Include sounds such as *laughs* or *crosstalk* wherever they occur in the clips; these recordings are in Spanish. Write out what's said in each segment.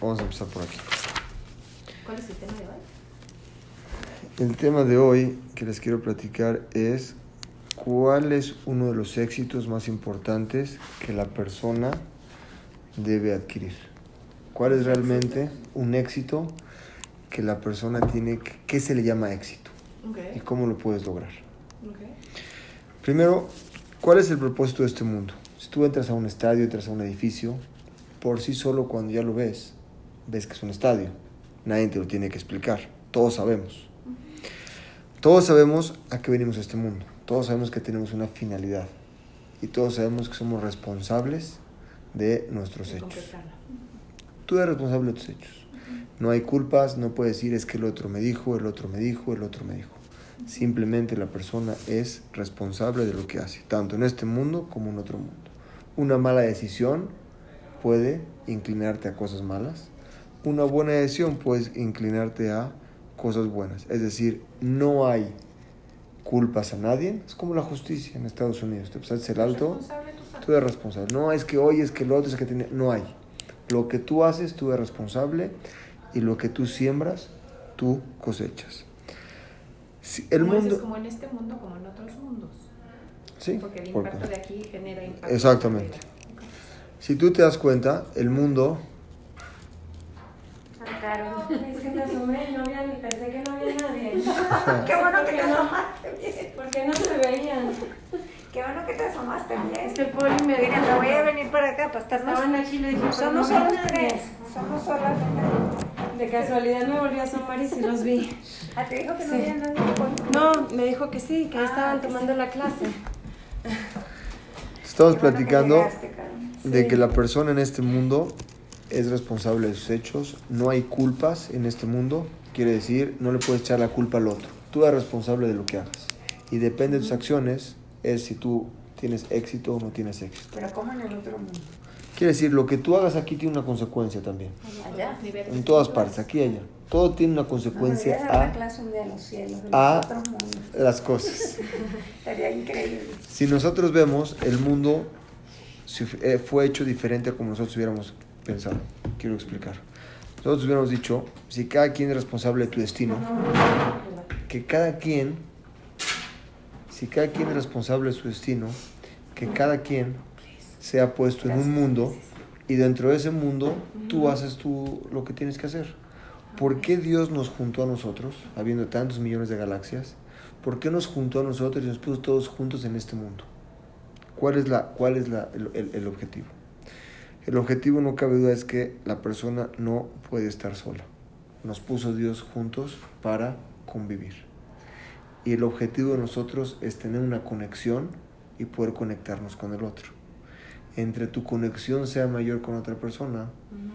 Vamos a empezar por aquí. ¿Cuál es el tema de hoy? El tema de hoy que les quiero platicar es cuál es uno de los éxitos más importantes que la persona debe adquirir. ¿Cuál es realmente un éxito que la persona tiene, qué se le llama éxito y Ok. cómo lo puedes lograr? Ok. Primero, ¿cuál es el propósito de este mundo? Si tú entras a un estadio, entras a un edificio, por sí solo cuando ya lo ves, ves que es un estadio. Nadie te lo tiene que explicar. Todos sabemos. Todos sabemos a qué venimos a este mundo. Todos sabemos que tenemos una finalidad. Y todos sabemos que somos responsables de nuestros De hechos. Tú eres responsable de tus hechos. No hay culpas, no puedes decir es que el otro me dijo, el otro me dijo, el otro me dijo. Simplemente la persona es responsable de lo que hace, tanto en este mundo como en otro mundo. Una mala decisión puede inclinarte a cosas malas. Una buena decisión puede inclinarte a cosas buenas. Es decir, no hay culpas a nadie. Es como la justicia en Estados Unidos. Te pasaste el alto, tú eres responsable. No es que hoy, es que el otro, es que tiene... No hay. Lo que tú haces, tú eres responsable y lo que tú siembras, tú cosechas. Si el Como mundo... como en este mundo, como en otros mundos. Sí, Porque el porque- impacto de aquí genera impacto. Exactamente. Si tú te das cuenta, el mundo... Caro, es que me asomé y no había ni pensé que no había nadie. *laughs* Qué bueno que te asomaste bien. porque no se veían. Qué bueno que te asomaste bien. Este poli me Mira, me voy a venir para acá para estar más. Estaban aquí le dije, Somos solo tres. Somos solas. De casualidad me volví a asomar y sí los vi. Ah, te dijo que no Sí. había nadie. No, me dijo que sí, que Ah, estaban que tomando sí. la clase. Estamos qué que platicando de Sí. que la persona en este mundo es responsable de sus hechos. No hay culpas en este mundo. Quiere decir, no le puedes echar la culpa al otro. Tú eres responsable de lo que hagas. Y depende de tus acciones, es si tú tienes éxito o no tienes éxito. Pero como en el otro mundo. Quiere decir, lo que tú hagas aquí tiene una consecuencia también. Allá. En todas partes, aquí y allá. Todo tiene una No, consecuencia debería dar una a clase un día en los cielos, en a- los las cosas. *laughs* Estaría increíble. Si nosotros vemos, el mundo eh, fue hecho diferente a como nosotros hubiéramos Quiero explicar. Nosotros hubiéramos dicho, si cada quien es responsable de tu destino, que cada quien, si cada quien es responsable de su destino, que cada quien sea puesto en un mundo y dentro de ese mundo tú haces tú lo que tienes que hacer. ¿Por qué Dios nos juntó a nosotros, habiendo tantos millones de galaxias? ¿Por qué nos juntó a nosotros y nos puso todos juntos en este mundo? ¿Cuál es, la, cuál es la- el- el objetivo? El objetivo, no cabe duda, es que la persona no puede estar sola. Nos puso Dios juntos para convivir. Y el objetivo de nosotros es tener una conexión y poder conectarnos con el otro. Entre tu conexión sea mayor con otra persona,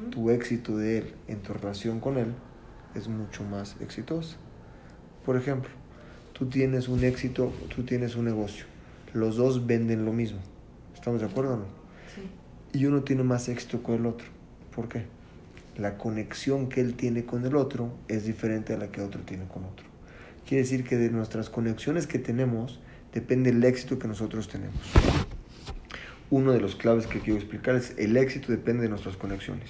tu éxito de él en tu relación con él es mucho más exitoso. Por ejemplo, tú tienes un éxito, tú tienes un negocio. Los dos venden lo mismo. ¿Estamos de acuerdo o no? Sí. Y uno tiene más éxito con el otro. ¿Por qué? La conexión que él tiene con el otro es diferente a la que otro tiene con otro. Quiere decir que de nuestras conexiones que tenemos depende el éxito que nosotros tenemos. Uno de los claves que quiero explicar es el éxito depende de nuestras conexiones.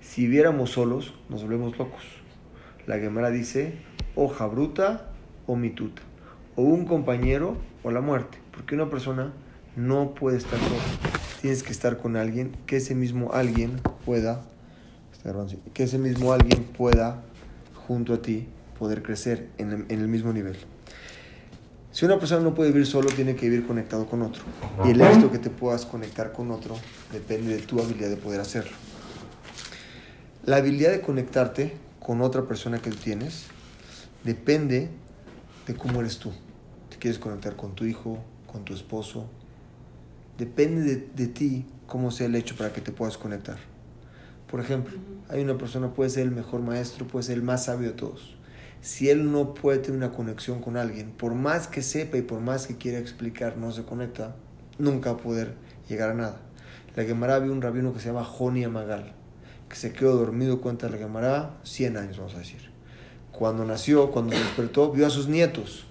Si viéramos solos, nos volvemos locos. La Gemara dice, hoja bruta o mituta, o un compañero o la muerte, porque una persona no puede estar sola. Tienes que estar con alguien, que ese mismo alguien pueda, que ese mismo alguien pueda, junto a ti, poder crecer en el, en el mismo nivel. Si una persona no puede vivir solo, tiene que vivir conectado con otro. Y el éxito que te puedas conectar con otro depende de tu habilidad de poder hacerlo. La habilidad de conectarte con otra persona que tú tienes depende de cómo eres tú. Te quieres conectar con tu hijo, con tu esposo. Depende de, de ti cómo sea el hecho para que te puedas conectar. Por ejemplo, hay una persona, puede ser el mejor maestro, puede ser el más sabio de todos. Si él no puede tener una conexión con alguien, por más que sepa y por más que quiera explicar, no se conecta, nunca va a poder llegar a nada. La Gemara había un rabino que se llama Joni Amagal, que se quedó dormido, cuenta la Gemara, 100 años, vamos a decir. Cuando nació, cuando se despertó, vio a sus nietos.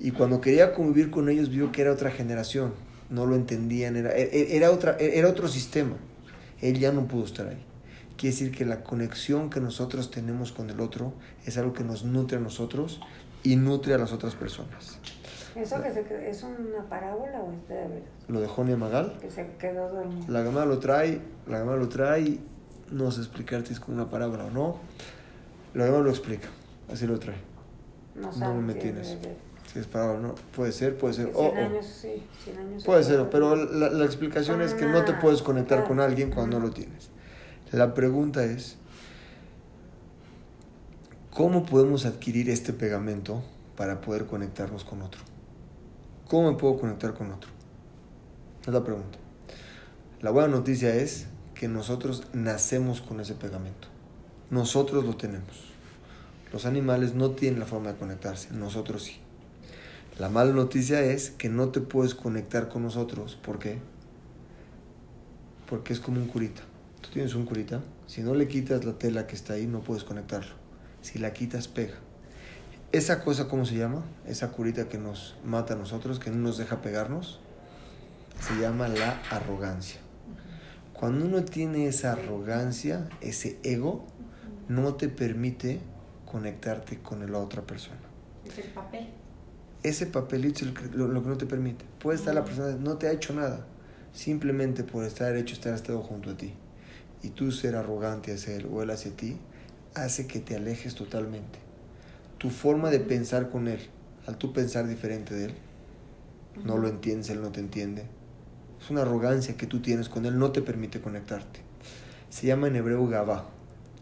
Y cuando quería convivir con ellos, vio que era otra generación. No lo entendían, era, era, otra, era otro sistema. Él ya no pudo estar ahí. Quiere decir que la conexión que nosotros tenemos con el otro es algo que nos nutre a nosotros y nutre a las otras personas. ¿Eso que se quedó, es una parábola o es de veras? Lo de Jonia Magal, Que se quedó dormido. la gama lo trae, la gama lo trae, no sé explicarte si es como una palabra o no. La gama lo explica, así lo trae. No No me si Si es palabra o no, puede ser, puede ser. Cien o- o- años, sí, cien años. Puede se ser, pero la, la explicación es que no te una- puedes conectar con ah, alguien cuando no ah. lo tienes. La pregunta es, ¿cómo podemos adquirir este pegamento para poder conectarnos con otro? ¿Cómo me puedo conectar con otro? Es la pregunta. La buena noticia es que nosotros nacemos con ese pegamento. Nosotros lo tenemos. Los animales no tienen la forma de conectarse, nosotros sí. La mala noticia es que no te puedes conectar con nosotros. ¿Por qué? Porque es como un curita. Tú tienes un curita. Si no le quitas la tela que está ahí, no puedes conectarlo. Si la quitas, pega. Esa cosa, ¿cómo se llama? Esa curita que nos mata a nosotros, que no nos deja pegarnos, se llama la arrogancia. Cuando uno tiene esa arrogancia, ese ego, no te permite conectarte con la otra persona Es el papel. Ese papelito es lo lo que no te permite. Puede estar la persona, no te ha hecho nada, simplemente por estar hecho, estar estado junto a ti. Y tú ser arrogante hacia él o él hacia ti, hace que te alejes totalmente. Tu forma de pensar con él, al tú pensar diferente de él, no lo entiendes, él no te entiende. Es una arrogancia que tú tienes con él, no te permite conectarte. Se llama en hebreo Gabá.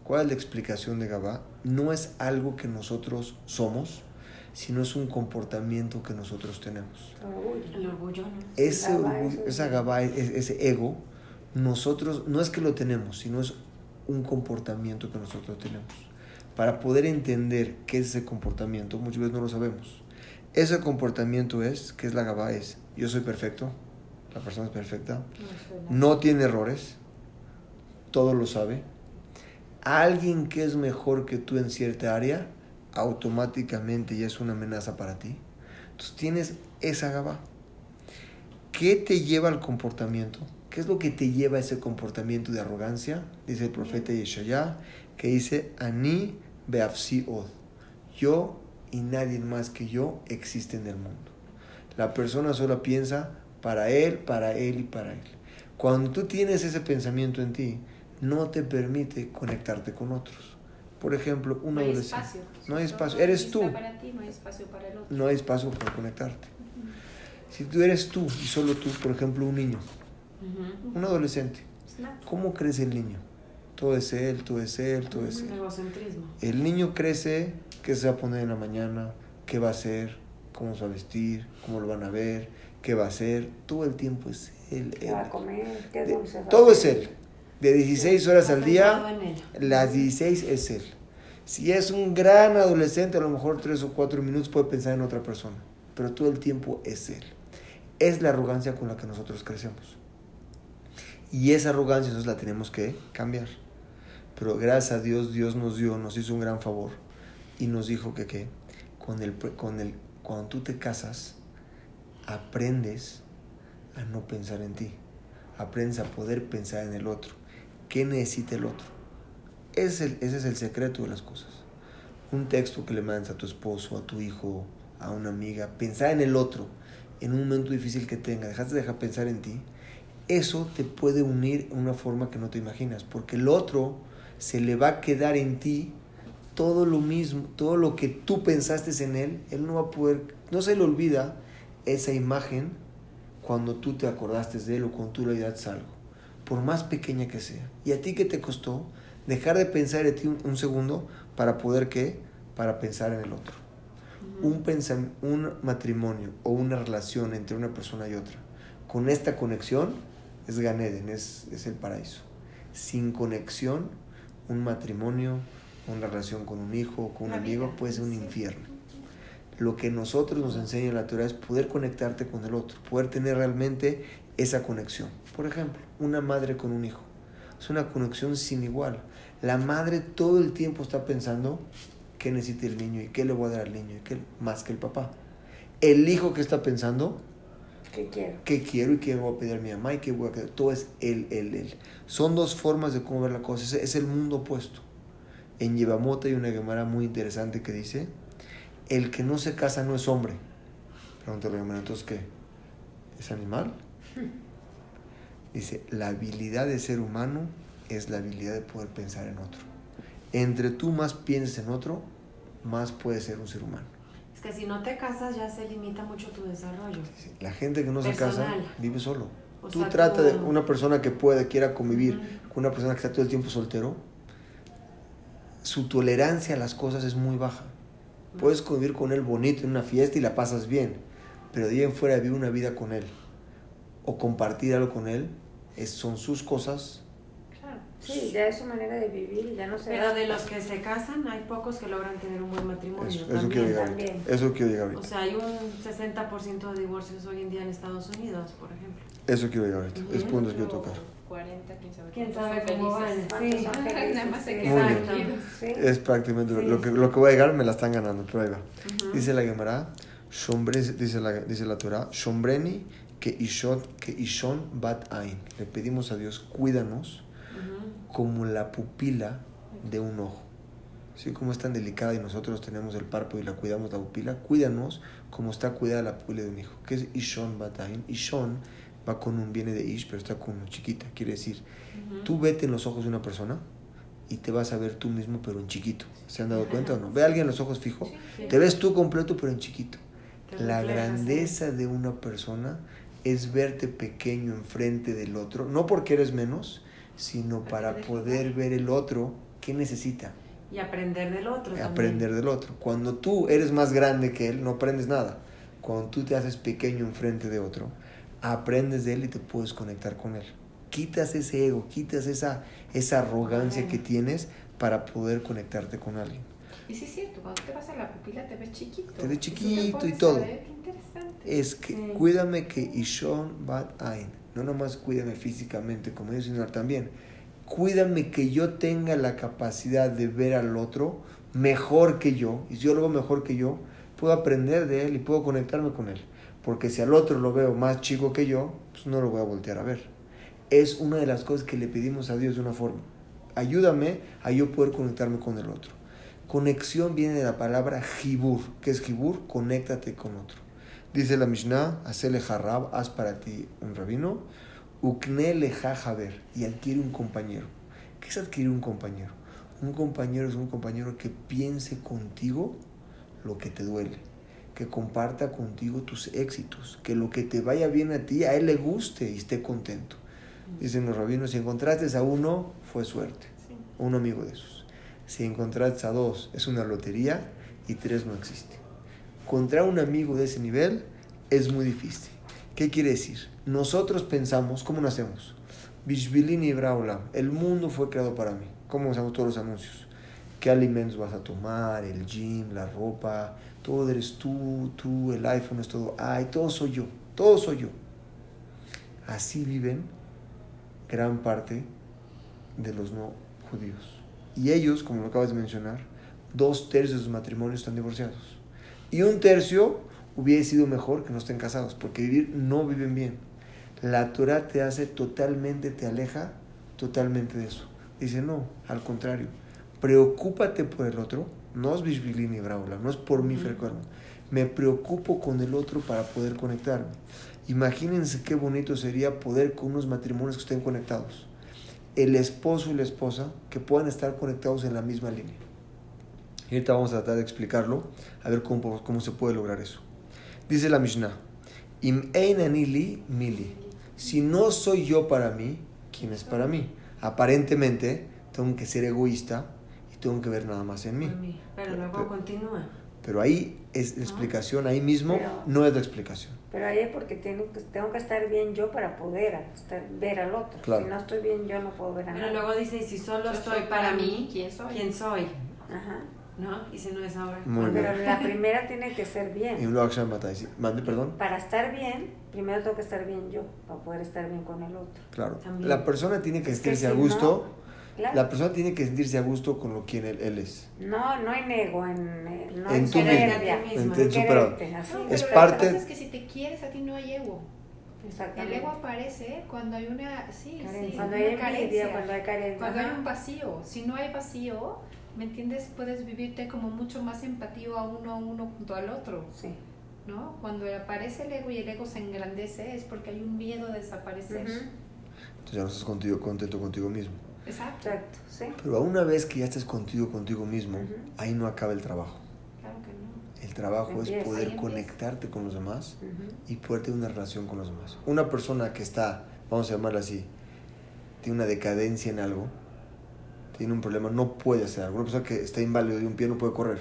¿Cuál es la explicación de Gabá? No es algo que nosotros somos, sino es un comportamiento que nosotros tenemos. El orgullo, ¿no? Ese orgullo, esa Gabá, e- ese ego, nosotros, no es que lo tenemos, sino es un comportamiento que nosotros tenemos. Para poder entender qué es ese comportamiento, muchas veces no lo sabemos. Ese comportamiento es, ¿qué es la Gabá? Es, yo soy perfecto, la persona es perfecta, no tiene errores, todo lo sabe. Alguien que es mejor que tú en cierta área, automáticamente ya es una amenaza para ti. Entonces tienes esa gaba. ¿Qué te lleva al comportamiento? ¿Qué es lo que te lleva a ese comportamiento de arrogancia? Dice el profeta Yeshaya, que dice, Ani beafsi od. Yo y nadie más que yo existe en el mundo. La persona solo piensa para él, para él y para él. Cuando tú tienes ese pensamiento en ti, no te permite conectarte con otros. Por ejemplo, un no hay adolescente. espacio. No hay espacio. Eres tú. para ti, no hay espacio para el otro. No hay espacio para conectarte. Si tú eres tú y solo tú, por ejemplo, un niño, Ujú. un adolescente, Es. ¿cómo crece el niño? Todo es él, todo es él, todo es él. El niño crece, qué se va a poner en la mañana, qué va a hacer, cómo se va a vestir, cómo lo van a ver, qué va a hacer. Todo el tiempo es él. ¿Qué él. va a comer? ¿Qué dulce va a todo es hacer? él. De 16 horas al día, las 16 es él. Si es un gran adolescente, a lo mejor 3 o 4 minutos puede pensar en otra persona, pero todo el tiempo es él. Es la arrogancia con la que nosotros crecemos. Y esa arrogancia nosotros la tenemos que cambiar. Pero gracias a Dios, Dios nos dio, nos hizo un gran favor y nos dijo que, que con el, con el, cuando tú te casas, aprendes a no pensar en ti. Aprendes a poder pensar en el otro. ¿Qué necesita el otro? Ese es el, ese es el secreto de las cosas. Un texto que le mandas a tu esposo, a tu hijo, a una amiga, pensar en el otro, en un momento difícil que tenga, dejaste de dejar pensar en ti, eso te puede unir de una forma que no te imaginas, porque el otro se le va a quedar en ti todo lo mismo, todo lo que tú pensaste en él, él no va a poder, no se le olvida esa imagen cuando tú te acordaste de él o cuando tú le ayudaste algo, por más pequeña que sea. ¿Y a ti qué te costó? Dejar de pensar en ti un, un segundo para poder qué? Para pensar en el otro. Un, un matrimonio o una relación entre una persona y otra, con esta conexión, es Ganeden, es, es el paraíso. Sin conexión, un matrimonio, una relación con un hijo o con un amigo puede ser un infierno. Lo que nosotros nos enseña la Torah es poder conectarte con el otro, poder tener realmente esa conexión. Por ejemplo, una madre con un hijo. Es una conexión sin igual. La madre todo el tiempo está pensando qué necesita el niño y qué le voy a dar al niño y qué más que el papá. El hijo que está pensando ¿Qué quiero? qué quiero y qué voy a pedir a mi mamá y qué voy a querer. Todo es él, él, él. Son dos formas de cómo ver la cosa. Es, es el mundo opuesto. En Yevamot hay una Gemara muy interesante que dice, el que no se casa no es hombre. Pregúntale a la Gemara, entonces ¿qué? ¿Es animal? Dice, la habilidad de ser humano es la habilidad de poder pensar en otro. Entre tú más pienses en otro, más puedes ser un ser humano. Es que si no te casas ya se limita mucho tu desarrollo. La gente que no se casa vive solo. O Tú sea, trata tú- de una persona que pueda, quiera convivir con una persona que está todo el tiempo soltero, su tolerancia a las cosas es muy baja. Puedes convivir con él bonito en una fiesta y la pasas bien, pero de ahí en fuera vivir una vida con él o compartir algo con él, es, son sus cosas. Claro. Sí, ya es su manera de vivir y ya no se Pero de los que se casan, hay pocos que logran tener un buen matrimonio. Eso, eso quiero llegar ahorita. Eso quiero llegar O ahorita. sea, hay un 60% de divorcios hoy en día en Estados Unidos, por ejemplo. Eso quiero llegar ahorita. Es punto que quiero tocar. 40, quién sabe. ¿Quién sabe cómo van? ¿Cuántos Sí. Nada más se Sí. quedan. Es prácticamente lo- Sí. lo, que, lo que voy a llegar, me la están ganando, pero ahí va. Ujú. Dice la Gemara, dice la, dice la Torah, Shombreni que Ishon, que Ishon bat Ain. Le pedimos a Dios, cuídanos como la pupila de un ojo. Así como es tan delicada y nosotros tenemos el párpado y la cuidamos la pupila, cuídanos como está cuidada la pupila de un hijo. ¿Qué es Ishon bat Ain? Ishon va con un viene de Ish, pero está con una chiquita. Quiere decir. Tú vete en los ojos de una persona y te vas a ver tú mismo, pero en chiquito. ¿Se han dado cuenta o no? Ve a alguien en los ojos fijo, Sí. te ves tú completo, pero en chiquito. La grandeza de una persona es verte pequeño enfrente del otro, no porque eres menos, sino para Para poder ver el otro que necesita, Y aprender del otro. también. aprender del otro. Cuando tú eres más grande que él, no aprendes nada. Cuando tú te haces pequeño enfrente de otro, aprendes de él y te puedes conectar con él. Quitas ese ego, quitas esa, esa arrogancia Ajá. que tienes para poder conectarte con alguien. Y sí es cierto, cuando te vas a la pupila te ves chiquito. Te ves chiquito y todo. ver, qué interesante. Es que Sí. cuídame que Ishon Bat Ain, no nomás cuídame físicamente como yo, sino también cuídame que yo tenga la capacidad de ver al otro mejor que yo. Y si yo lo veo mejor que yo, puedo aprender de él y puedo conectarme con él. Porque si al otro lo veo más chico que yo, pues no lo voy a voltear a ver. Es una de las cosas que le pedimos a Dios de una forma. Ayúdame a yo poder conectarme con el otro. Conexión viene de la palabra jibur. ¿Qué es jibur? Conéctate con otro. Dice la Mishnah, hacele harab, haz para ti un rabino, ukne leja y adquiere un compañero. ¿Qué es adquirir un compañero? Un compañero es un compañero que piense contigo lo que te duele, que comparta contigo tus éxitos, que lo que te vaya bien a ti, a él le guste y esté contento. Dicen los rabinos, si encontraste a uno, fue suerte, un amigo de esos. Si encontraste a dos, es una lotería y tres no existe. Encontrar un amigo de ese nivel es muy difícil. ¿Qué quiere decir? Nosotros pensamos, ¿cómo nacemos? Bishvilini Braula, el mundo fue creado para mí. ¿Cómo usamos todos los anuncios? ¿Qué alimentos vas a tomar? El gym, la ropa, todo eres tú, tú, el iPhone es todo. Ay, todo soy yo, todo soy yo. Así viven gran parte de los no judíos. Y ellos, como lo acabas de mencionar, dos tercios de sus matrimonios están divorciados. Y un tercio hubiera sido mejor que no estén casados, porque vivir no viven bien. La Torah te hace totalmente, te aleja totalmente de eso. Dice, no, al contrario, preocúpate por el otro, no es Bishvilini Braula, no es por mí. Fercuerno. Me preocupo con el otro para poder conectarme. Imagínense qué bonito sería poder con unos matrimonios que estén conectados. El esposo y la esposa que puedan estar conectados en la misma línea. Y ahorita vamos a tratar de explicarlo, a ver cómo, cómo se puede lograr eso. Dice la Mishnah, Im mili. Si no soy yo para mí, ¿quién es para mí? Aparentemente, tengo que ser egoísta y tengo que ver nada más en mí. Pero luego Pero- continúa. Pero ahí es la explicación, ahí mismo Pero- no es la explicación. Pero ahí es porque tengo que, tengo que estar bien yo para poder estar- ver al otro. Claro. Si no estoy bien yo no puedo ver a Pero nadie. luego dice, y si solo Yo estoy para mí, ¿quién soy? ¿quién soy? Ajá. ¿No? Y si no es ahora. Muy bien. Pero la primera tiene que ser Y bien. luego Akshay Matai, sí. Mande, perdón. Para estar bien, primero tengo que estar bien yo, para poder estar bien con el otro. Claro. También. La persona tiene que Es que sentirse si a gusto. Claro. La persona tiene que sentirse a gusto con lo quien él, él es. No, no en ego, en, eh, no En en tú mismo. soberbia. En- en quererte, así. No, Es parte- Lo que pasa es que si te quieres a ti no hay ego. El ego aparece cuando hay una, sí, Carencia. sí, cuando una hay envidia, carencia. cuando hay carencia. Cuando hay un vacío, si no hay vacío, ¿me entiendes? Puedes vivirte como mucho más empático a uno a uno junto al otro, Sí. ¿no? Cuando aparece el ego y el ego se engrandece es porque hay un miedo a desaparecer. Ujú. Entonces ya no estás contigo, contento contigo mismo. Exacto, Exacto, sí. Pero a una vez que ya estés contigo contigo mismo, Ujú. ahí no acaba el trabajo. claro que no. El trabajo Empieza, es poder conectarte con los demás Ujú. y poder tener una relación con los demás. Una persona que está, vamos a llamarla así, tiene una decadencia en algo, tiene un problema, no puede hacer algo. Una persona que está inválido de un pie no puede correr.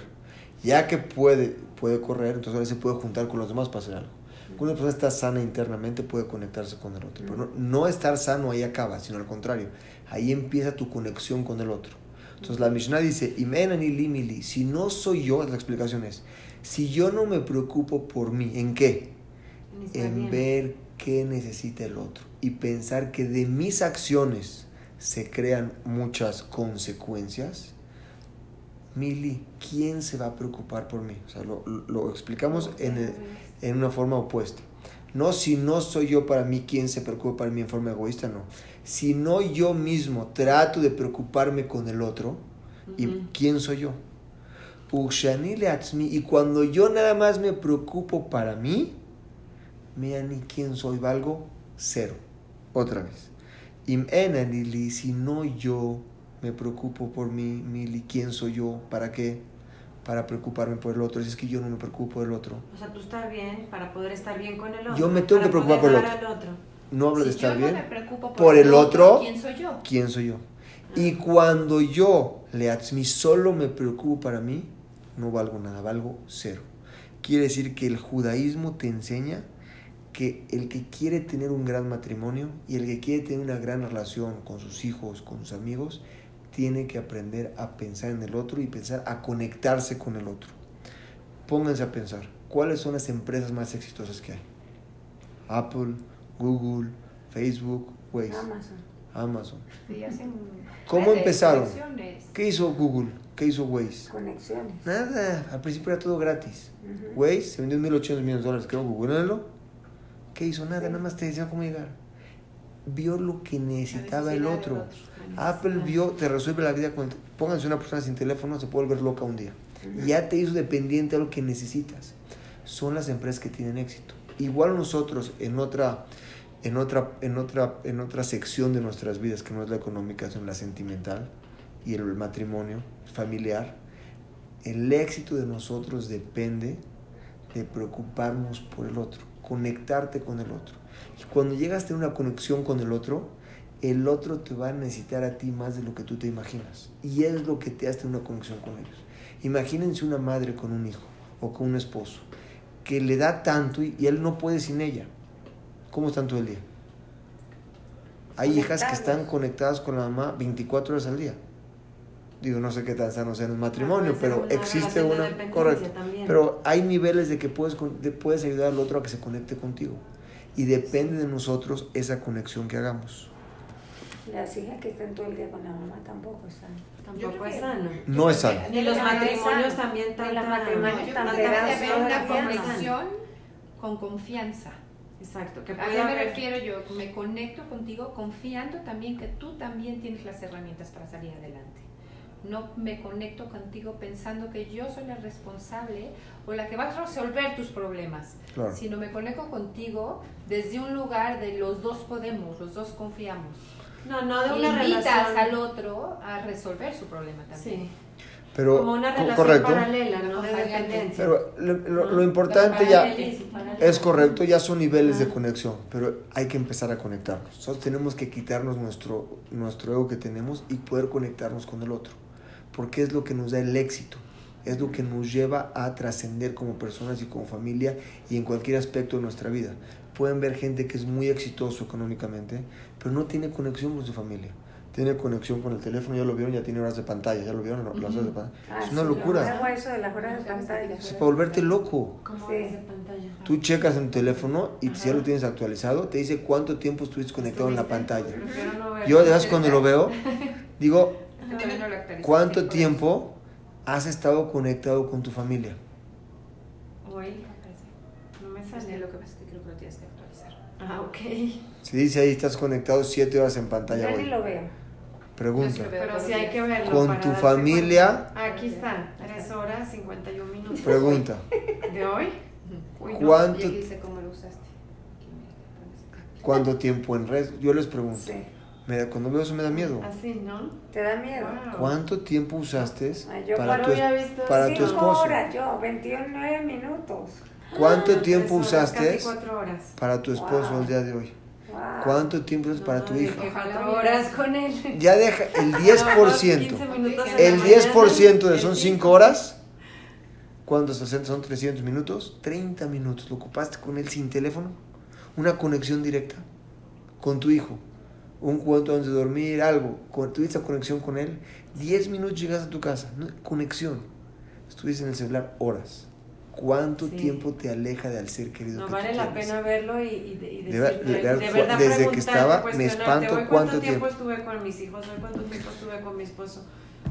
Ya que puede, puede correr, entonces ahora se puede juntar con los demás para hacer algo. Cuando una persona está sana internamente puede conectarse con el otro. Pero no, no estar sano ahí acaba, sino al contrario. Ahí empieza tu conexión con el otro. Entonces la Mishnah dice, "Imenani limili", si no soy yo, la explicación es, si yo no me preocupo por mí, ¿en qué? En estar en bien. ver qué necesita el otro y pensar que de mis acciones se crean muchas consecuencias. Mili, ¿quién se va a preocupar por mí? O sea, lo, lo explicamos en, el- en una forma opuesta. No si no soy yo para mí, ¿quién se preocupa para mí en forma egoísta? No. Si no yo mismo trato de preocuparme con el otro, ¿y quién soy yo? Y cuando yo nada más me preocupo para mí, mira ni quién soy, valgo cero. Otra vez. Si no yo me preocupo por mí, mili, ¿quién soy yo? ¿Para qué? Para preocuparme por el otro. Si es que yo no me preocupo del otro. O sea, tú estar bien para poder estar bien con el otro. Yo me tengo para que preocupar por el otro. dar al otro. No hablo de estar yo bien. no me preocupo por, por el otro, ¿quién soy yo? ¿Quién soy yo? Y cuando yo, leatzmi, solo me preocupo para mí, no valgo nada, valgo cero. Quiere decir que el judaísmo te enseña que el que quiere tener un gran matrimonio y el que quiere tener una gran relación con sus hijos, con sus amigos, tiene que aprender a pensar en el otro y pensar a conectarse con el otro. Pónganse a pensar, ¿cuáles son las empresas más exitosas que hay? Apple, Google, Facebook, Waze, Amazon. Amazon. Hacen ¿Cómo empezaron? ¿Qué hizo Google? ¿Qué hizo Waze? Conexiones. Nada, al principio era todo gratis. Ujú. Waze se vendió en 1800 millones de dólares, creo, Google. ¿Qué hizo? Nada, Sí. nada más te decía cómo llegar. Vio lo que necesitaba el otro. Apple vio, te resuelve la vida con... Pónganse una persona sin teléfono, se puede volver loca un día. Ya te hizo dependiente de lo que necesitas. Son las empresas que tienen éxito. Igual nosotros en otra, en otra, en otra, en otra sección de nuestras vidas, que no es la económica, sino la sentimental y el matrimonio familiar, el éxito de nosotros depende de preocuparnos por el otro, conectarte con el otro. Y cuando llegas a tener una conexión con el otro, el otro te va a necesitar a ti más de lo que tú te imaginas. Y es lo que te hace una conexión con ellos. Imagínense una madre con un hijo o con un esposo que le da tanto y, y él no puede sin ella. ¿Cómo están todo el día? Hay hijas que están conectadas con la mamá 24 horas al día. Digo, no sé qué tan sano sea en el matrimonio, Puede ser pero una existe una... Correcto. también. Pero hay niveles de que puedes, de- puedes ayudar al otro a que se conecte contigo. Y depende de nosotros esa conexión que hagamos. Las hijas que están todo el día con la mamá tampoco están. Tampoco es sano. No es sano. Ni los matrimonios sano. también tanta... los matrimonios tan todo una conexión con confianza. Exacto. Que ¿A qué me refiero yo? Me conecto contigo confiando también que tú también tienes las herramientas para salir adelante. No me conecto contigo pensando que yo soy la responsable o la que va a resolver tus problemas, Claro. sino me conecto contigo desde un lugar de los dos podemos, los dos confiamos. No, no de una invitas relación... al otro a resolver su problema también. Sí. Pero, Como una relación correcto. paralela, no de dependencia. Pero lo, lo importante ya es correcto, ya son niveles de Ah. conexión, pero hay que empezar a conectarnos. Nosotros tenemos que quitarnos nuestro, nuestro ego que tenemos y poder conectarnos con el otro, porque es lo que nos da el éxito, es lo que nos lleva a trascender como personas y como familia y en cualquier aspecto de nuestra vida. Pueden ver gente que es muy exitoso económicamente, pero no tiene conexión con su familia. Tiene conexión con el teléfono, ya lo vieron, ya tiene horas de pantalla, ya lo vieron, las horas de pantalla. Ah, es una sí, locura. yo hago eso de las horas de pantalla. Es para volverte loco. Como Sí. desde pantalla. Tú checas en tu teléfono y si ya lo tienes actualizado, te dice cuánto tiempo estuviste conectado en la pantalla. Prefiero no. Yo de veras cuando lo veo, *laughs* digo, Yo lo ¿cuánto tiempo has estado conectado con tu familia? Hoy no me sale. lo que pasa es que creo que lo tienes que actualizar. Ah, ok. Si dice ahí estás conectado siete horas en pantalla ni hoy. lo veo. Pregunta. Pero sí hay que verlo. Con tu familia. cuenta. Aquí está, 3 horas 51 minutos. Pregunta. ¿De hoy? Uy, no. ¿Cuánto, cómo lo usaste. ¿Cuánto tiempo en red? Yo les pregunto. Sí. Me da- cuando veo eso me da miedo. Así, ¿no? ¿Te da miedo? Wow. ¿Cuánto tiempo usaste Ay, yo para no tu, visto para tu esposo? horas yo, 29 minutos. ¿Cuánto Ah, tiempo horas, usaste Casi 4 horas. para tu esposo Wow. el día de hoy? Wow. ¿Cuánto tiempo es para No, tu dije hija? Ojalá 4 hubiera- horas con él. Ya deja el 10%. 15 minutos en la El mañana, 10% de son cinco. 5 horas. ¿Cuántos son? Son 300 minutos. 30 minutos. ¿Lo ocupaste con él sin teléfono? Una conexión directa con tu hijo. Un cuento antes de dormir, algo. Tuviste conexión con él. 10 minutos llegas a tu casa. ¿no? Conexión. Estuviste en el celular horas. ¿Cuánto Sí. tiempo te aleja del ser querido No que vale la pena verlo y, y, de- y De decirte, de ver de cu- verdad desde que estaba, me espanto Hoy cuánto cuánto tiempo. tiempo estuve con mis hijos, hoy cuánto tiempo estuve con mi esposo,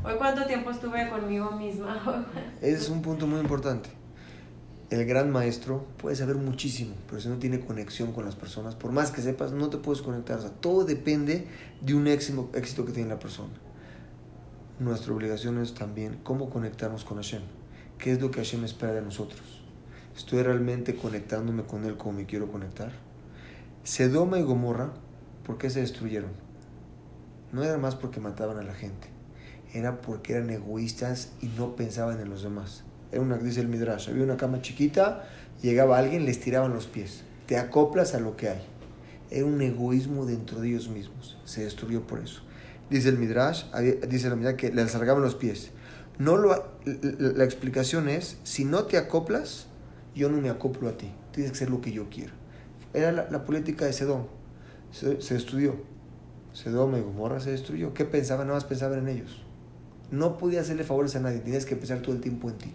hoy cuánto tiempo estuve conmigo misma. *laughs* Es un punto muy importante. El gran maestro puede saber muchísimo, pero si no tiene conexión con las personas, por más que sepas, no te puedes conectar. O sea, todo depende de un éxito, éxito que tiene la persona. Nuestra obligación es también cómo conectarnos con Hashem. ¿Qué es lo que Hashem espera de nosotros? ¿Estoy realmente conectándome con Él como me quiero conectar? Sedoma y Gomorra, ¿por qué se destruyeron? No era más porque mataban a la gente, era porque eran egoístas y no pensaban en los demás. Era una, dice el Midrash, había una cama chiquita, llegaba alguien, les tiraban los pies. Te acoplas a lo que hay. Era un egoísmo dentro de ellos mismos. Se destruyó por eso. Dice el Midrash, dice el Midrash que les alargaban los pies. No lo, la, la explicación es, si no te acoplas, yo no me acoplo a ti. Tienes que hacer lo que yo quiero. Era la, la política de Sedón. Se, se destruyó. Sedón y Gomorra se destruyó. ¿Qué pensaban? Nada más pensaban en ellos. No podía hacerle favores a nadie. Tenías que pensar todo el tiempo en ti.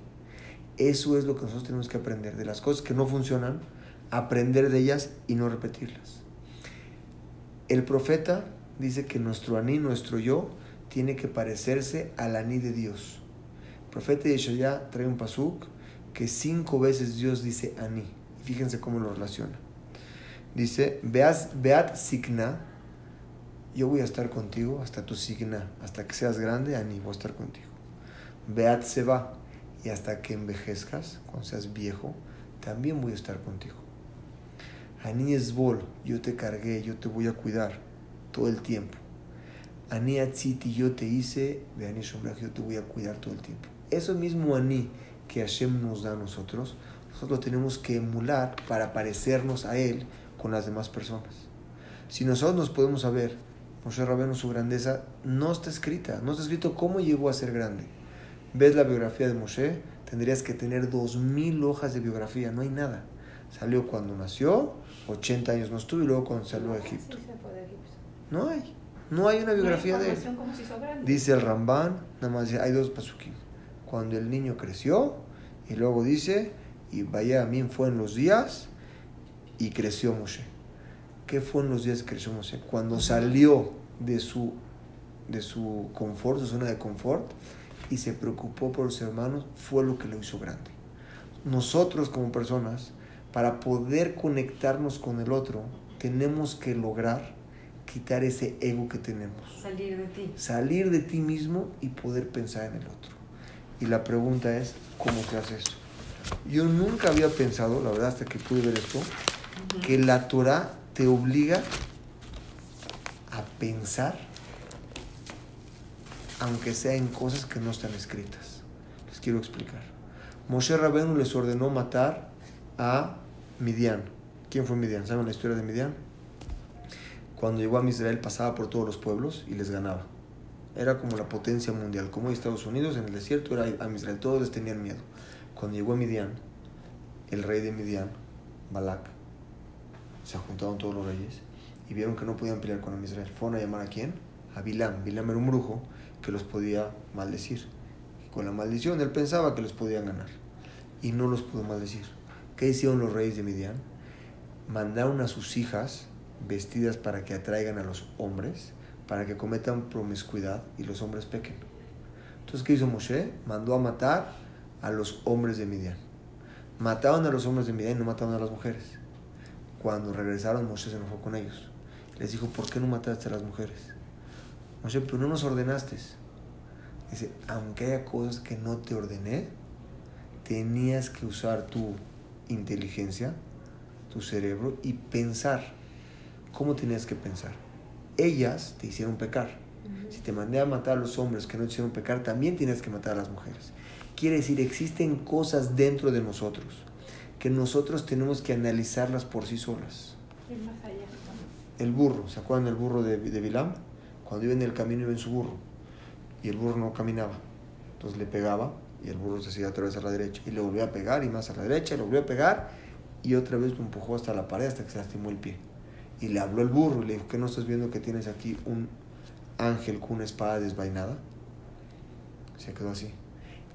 Eso es lo que nosotros tenemos que aprender. De las cosas que no funcionan, aprender de ellas y no repetirlas. El profeta dice que nuestro aní, nuestro yo, tiene que parecerse al aní de Dios. El profeta Yeshaya trae un pasuk que cinco veces Dios dice aní. Fíjense cómo lo relaciona. Dice, Beas- Beat Signa, yo voy a estar contigo hasta tu signa, hasta que seas grande, aní, voy a estar contigo. Beat Seba, y hasta que envejezcas, cuando seas viejo, también voy a estar contigo. Aní Esbol, yo te cargué, yo te voy a cuidar todo el tiempo. Aní Atziti, yo te hice, de Shomrach, yo te voy a cuidar todo el tiempo. Eso mismo Aní que Hashem nos da a nosotros, nosotros lo tenemos que emular para parecernos a Él con las demás personas. Si nosotros nos podemos saber, Moshe Rabbeinu, su grandeza, no está escrita, no está escrito cómo llegó a ser grande. Ves la biografía de Moshe, tendrías que tener dos mil hojas de biografía, no hay nada. Salió cuando nació, 80 años no estuvo y luego cuando salió a Egipto. No hay, no hay una biografía de él. Dice el Ramban, nada más hay dos pasukim. Cuando el niño creció, y luego dice, y vaya a mí fue en los días, y creció Moshe. ¿Qué fue en los días que creció Moshe? Cuando salió de su, de su confort, su zona de confort, y se preocupó por los hermanos, fue lo que lo hizo grande. Nosotros como personas, para poder conectarnos con el otro, tenemos que lograr quitar ese ego que tenemos Salir de ti. salir de ti mismo y poder pensar en el otro. Y la pregunta es, ¿cómo se hace eso? Yo nunca había pensado, la verdad, hasta que pude ver esto, que la Torah te obliga a pensar, aunque sea en cosas que no están escritas. Les quiero explicar. Moshe Rabenu les ordenó matar a Midian. ¿Quién fue Midian? ¿Saben la historia de Midian? Cuando llegó a Israel pasaba por todos los pueblos y les ganaba. Era como la potencia mundial. Como Estados Unidos en el desierto era a Israel. Todos les tenían miedo. Cuando llegó a Midian, el rey de Midian, Balak, se juntaron todos los reyes y vieron que no podían pelear con Israel. Fueron a llamar a quién? A Bilam. Bilam era un brujo que los podía maldecir. Con la maldición él pensaba que los podían ganar. Y no los pudo maldecir. ¿Qué hicieron los reyes de Midian? Mandaron a sus hijas vestidas para que atraigan a los hombres, para que cometan promiscuidad y los hombres pequen. Entonces, ¿qué hizo Moshe? Mandó a matar a los hombres de Midian. Mataron a los hombres de Midian y no mataron a las mujeres. Cuando regresaron, Moshe se enojó con ellos. Les dijo, ¿por qué no mataste a las mujeres? Moshe, pero no nos ordenaste. Dice, aunque haya cosas que no te ordené, tenías que usar tu inteligencia, tu cerebro y pensar. ¿Cómo tenías que pensar? Ellas te hicieron pecar. Si te mandé a matar a los hombres que no te hicieron pecar, también tienes que matar a las mujeres. Quiere decir, existen cosas dentro de nosotros que nosotros tenemos que analizarlas por sí solas. El burro, ¿se acuerdan del burro de, de Bilam? Cuando iba en el camino iba en su burro y el burro no caminaba. Entonces le pegaba y el burro se seguía otra vez a la derecha y le volvió a pegar y más a la derecha, y le volvió a pegar y otra vez lo empujó hasta la pared hasta que se lastimó el pie. Y le habló el burro y le dijo, ¿qué no estás viendo que tienes aquí un ángel con una espada desvainada? Se quedó así.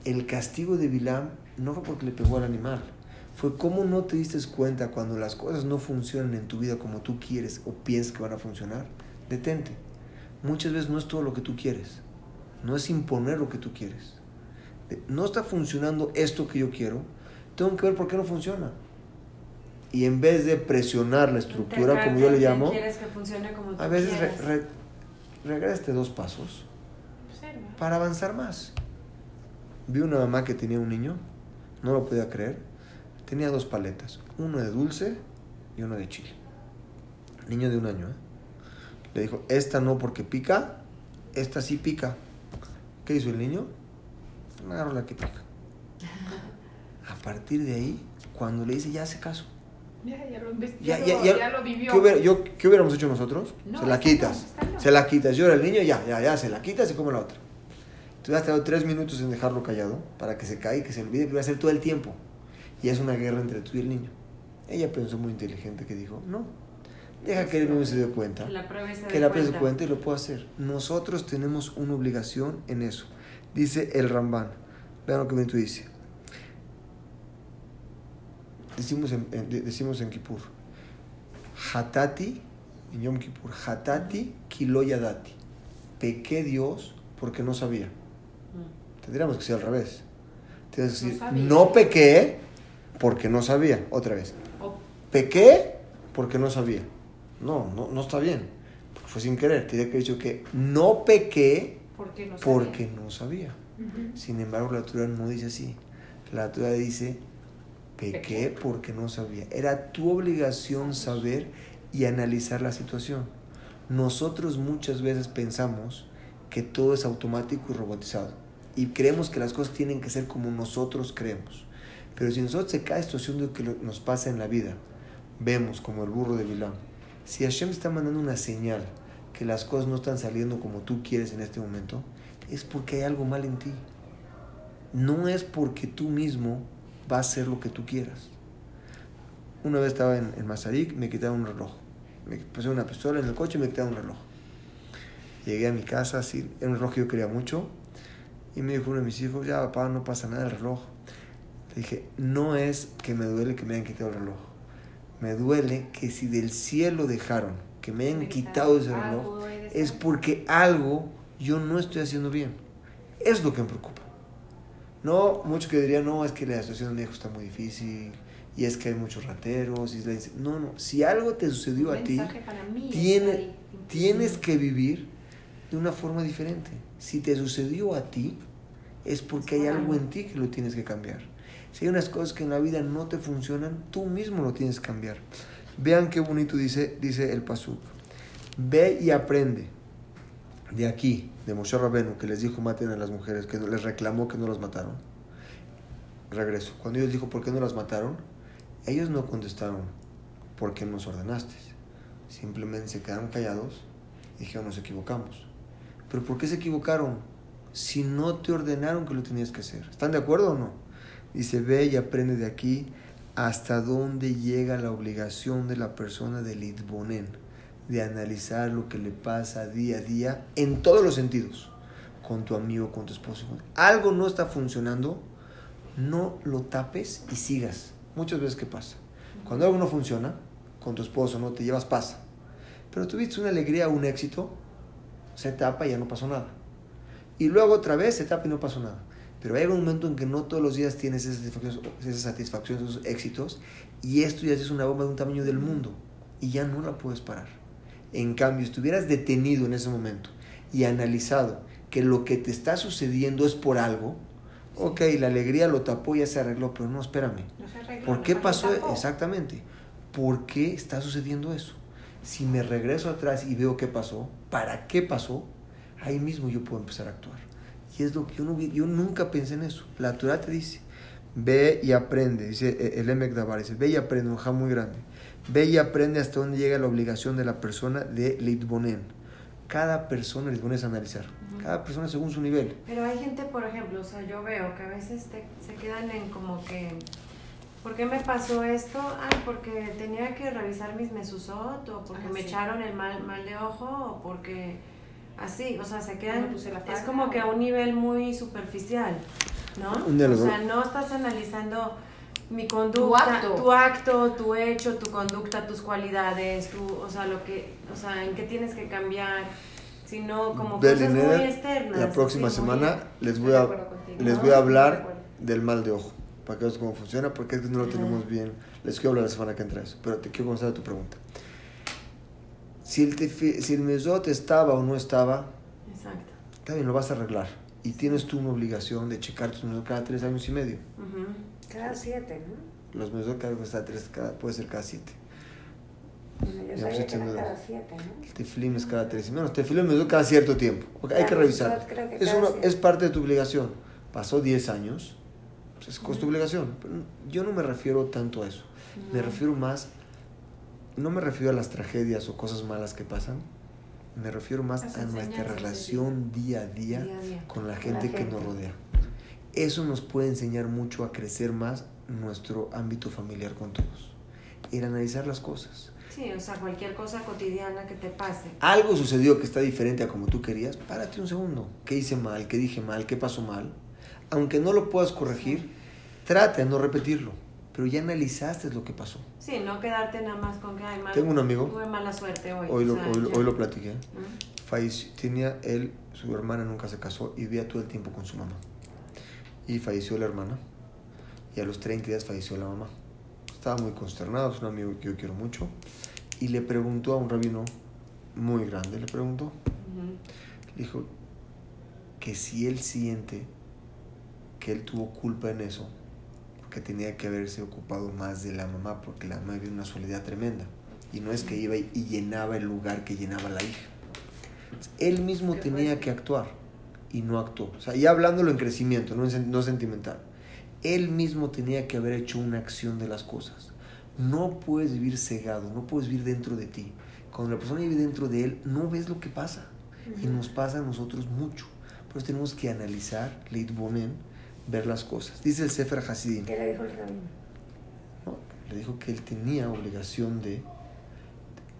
El castigo de Bilam no fue porque le pegó al animal, fue cómo no te diste cuenta cuando las cosas no funcionan en tu vida como tú quieres o piensas que van a funcionar. Detente. Muchas veces no es todo lo que tú quieres. No es imponer lo que tú quieres. No está funcionando esto que yo quiero. Tengo que ver por qué no funciona. Y en vez de presionar la estructura, como yo le llamo, que como a veces re, re- regrésate dos pasos Observa. para avanzar más. Vi una mamá que tenía un niño, no lo podía creer. Tenía dos paletas, uno de dulce y uno de chile. Niño de un año, ¿eh? Le dijo, esta no porque pica, esta sí pica. ¿Qué hizo el niño? Agarró la que pica. *laughs* A partir de ahí, cuando le dice, ya hace caso. Ya, ya lo Ya, ya ya, lo- vivió. ¿Qué, hubiera- yo- ¿Qué hubiéramos hecho nosotros? No, se la quitas. no. Se la quitas. Yo era el niño, ya, ya, ya, se la quitas y se come la otra. Tú has tardado tres minutos en dejarlo callado para que se caiga y que se olvide, pero va a ser todo el tiempo. Y es una guerra entre tú y el niño. Ella pensó muy inteligente que dijo, no, deja que el niño se dé cuenta. Que la pruebe y se Que dé la pruebe se cuenta. cuenta y lo pueda hacer. Nosotros tenemos una obligación en eso. Dice el Ramban. Vean lo que tú dice. Decimos en, en- de- decimos en Kippur. Hatati, en Yom Kippur. Hatati kiloyadati. Pequé Dios porque no sabía. Mm. Tendríamos que ser al revés. Tienes que No decir, sabía. no pequé porque no sabía. Otra vez. Pequé porque no sabía. No, no, no está bien. Porque fue sin querer. Tiene que dicho que no pequé porque no sabía. porque no sabía. Ujú. Sin embargo, la Torah no dice así. La Torah dice, pequé porque no sabía. Era tu obligación saber y analizar la situación. Nosotros muchas veces pensamos que todo es automático y robotizado. Y creemos que las cosas tienen que ser como nosotros creemos. Pero si nosotros se cada situación de que lo- nos pasa en la vida, vemos como el burro de Bilam, si Hashem está mandando una señal que las cosas no están saliendo como tú quieres en este momento, es porque hay algo mal en ti. No es porque tú mismo vas a hacer lo que tú quieras. Una vez estaba en, en Mazarik, me quitaron un reloj. Me puse una pistola en el coche y me quitaron un reloj. Llegué a mi casa, así, era un reloj que yo quería mucho. Y me dijo uno de mis hijos, ya papá, no pasa nada el reloj. Le dije, no es que me duele que me hayan quitado el reloj. Me duele que si del cielo dejaron que me hayan quitado ese reloj, es porque algo yo no estoy haciendo bien. Es lo que me preocupa. No, muchos que dirían, no, es que la situación de mi hijo está muy difícil, y es que hay muchos rateros, y es la inse-". no, no, si algo te sucedió a ti, tiene- tienes que vivir de una forma diferente. Si te sucedió a ti, es porque hay algo en ti que lo tienes que cambiar. Si hay unas cosas que en la vida no te funcionan, tú mismo lo tienes que cambiar. Vean qué bonito dice, dice el Pasuk. Ve y aprende de aquí, de Moshe Rabenu, que les dijo maten a las mujeres, que les reclamó que no las mataron. Regreso. Cuando Dios dijo, ¿por qué no las mataron? Ellos no contestaron, ¿por qué nos ordenaste? Simplemente se quedaron callados y dijeron, nos equivocamos. ¿Pero por qué se equivocaron? Si no te ordenaron que lo tenías que hacer. ¿Están de acuerdo o no? Dice, ve y aprende de aquí hasta dónde llega la obligación de la persona del Itbonen, de analizar lo que le pasa día a día en todos los sentidos, con tu amigo, con tu esposo. Algo no está funcionando, no lo tapes y sigas. Muchas veces, ¿qué pasa? Cuando algo no funciona, con tu esposo, no te llevas pasa. Pero tuviste una alegría, un éxito, se tapa y ya no pasó nada. Y luego otra vez se tapa y no pasó nada. Pero hay un momento en que no todos los días tienes esa satisfacción, esa satisfacción esos éxitos, y esto ya es una bomba de un tamaño del mundo, y ya no la puedes parar. En cambio, si estuvieras detenido en ese momento y analizado que lo que te está sucediendo es por algo, ok, la alegría lo tapó, ya se arregló, pero no, espérame. No se arregló, ¿Por qué no pasó? Exactamente. ¿Por qué está sucediendo eso? Si me regreso atrás y veo qué pasó, ¿para qué pasó? Ahí mismo yo puedo empezar a actuar. Y es lo que yo, no vi- yo nunca pensé en eso. La Torah te dice, ve y aprende, dice eh, el Emek Dabar, dice, ve y aprende, un ja muy grande. Ve y aprende hasta dónde llega la obligación de la persona de Litbonen. Cada persona, Litbonen es analizar. Cada persona según su nivel. Pero hay gente, por ejemplo, o sea, yo veo que a veces te- se quedan en como que, ¿por qué me pasó esto? Ah, porque tenía que revisar mis mesusot, o porque Ah, me sí. echaron el mal, mal de ojo, o porque así, o sea, se quedan, la es como que a un nivel muy superficial, ¿no? O sea, no estás analizando mi conducta, acto. tu acto, tu hecho, tu conducta, tus cualidades, tu, o sea, lo que, o sea, en qué tienes que cambiar, sino como Ve, cosas muy externas. La próxima muy- semana les voy a, les No, voy a hablar del mal de ojo, para que veas cómo funciona, porque es que no lo tenemos bien. Les quiero hablar la semana que entra eso, pero te quiero contestar a tu pregunta. Si el, tefi- si el mesot estaba o no estaba, Exacto. bien, lo vas a arreglar. Y tienes tú una obligación de checar tus mesot cada tres años y medio. Ujú. Cada siete, ¿no? Los mesot cada, cada tres, cada, puede ser cada siete. Bueno, yo sabía pues, que era cada siete, ¿no? El tefilín es cada tres y menos. Tefilín mesot cada cierto tiempo. Ok, hay que revisar. Es, una- es parte de tu obligación. Pasó 10 años, pues es con tu obligación. Pero yo no me refiero tanto a eso. Me refiero más, no me refiero a las tragedias o cosas malas que pasan. Me refiero más Las a nuestra relación día a día, Día a día. con la gente la que nos rodea. Eso nos puede enseñar mucho a crecer más nuestro ámbito familiar con todos. El analizar las cosas. Sí, o sea, cualquier cosa cotidiana que te pase. Algo sucedió que está diferente a como tú querías. Párate un segundo. ¿Qué hice mal? ¿Qué dije mal? ¿Qué pasó mal? Aunque no lo puedas corregir, trata de no repetirlo. Pero ya analizaste lo que pasó. Sí, no quedarte nada más con que, ay, mal, Tengo un amigo. tuve mala suerte hoy. Hoy o lo, sea, hoy, hoy lo platiqué. ¿Mm? Falleció, tenía él, su hermana nunca se casó y vivía todo el tiempo con su mamá. Y falleció la hermana. Y a los 30 días falleció la mamá. Estaba muy consternado, es un amigo que yo quiero mucho. Y le preguntó a un rabino muy grande, le preguntó, le dijo que si él siente que él tuvo culpa en eso, porque tenía que haberse ocupado más de la mamá, porque la mamá vivía una soledad tremenda. Y no es que iba y llenaba el lugar que llenaba la hija. Él mismo tenía que actuar y no actuó. O sea, ya hablándolo en crecimiento, no, en no sentimental. Él mismo tenía que haber hecho una acción de las cosas. No puedes vivir cegado, no puedes vivir dentro de ti. Cuando la persona vive dentro de él, no ves lo que pasa. Y nos pasa a nosotros mucho. Por eso tenemos que analizar, leitbonen, ver las cosas. Dice el Sefer Hasidim, ¿Qué le dijo el rabino? ¿no? le dijo que él tenía obligación de...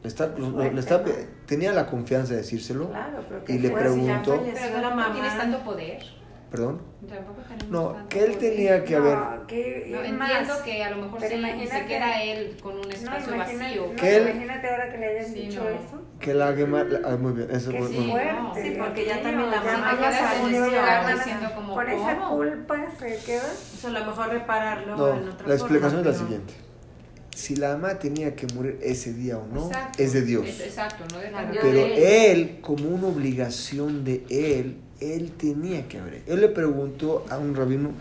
le está- lo- le está- tenía la confianza de decírselo. Claro, pero Y le Pues, si ya preguntó- falleció Pero la tampoco tienes mamá. tanto poder. Perdón. Tampoco tenemos No, que él tenía que haber... No, que No, entiendo más. que a lo mejor se imagínate- queda él con un No, espacio imagina- vacío. no, Que él- imagínate ahora que le hayan Sí, dicho no. eso. Que la Gemara... Ah, muy bien, eso Que es sí, muy- fuerte. no. Sí, porque ya también la mamá no ya la- diciendo como, Con esa ¿cómo? culpa se queda. O sea, a lo mejor repararlo No, en otra la explicación forma, es la pero- siguiente. Si la mamá tenía que morir ese día o no, Exacto. es de Dios. Es- exacto, no dependió Pero de él, como una obligación de él, él tenía que haber. Él le preguntó a un rabino,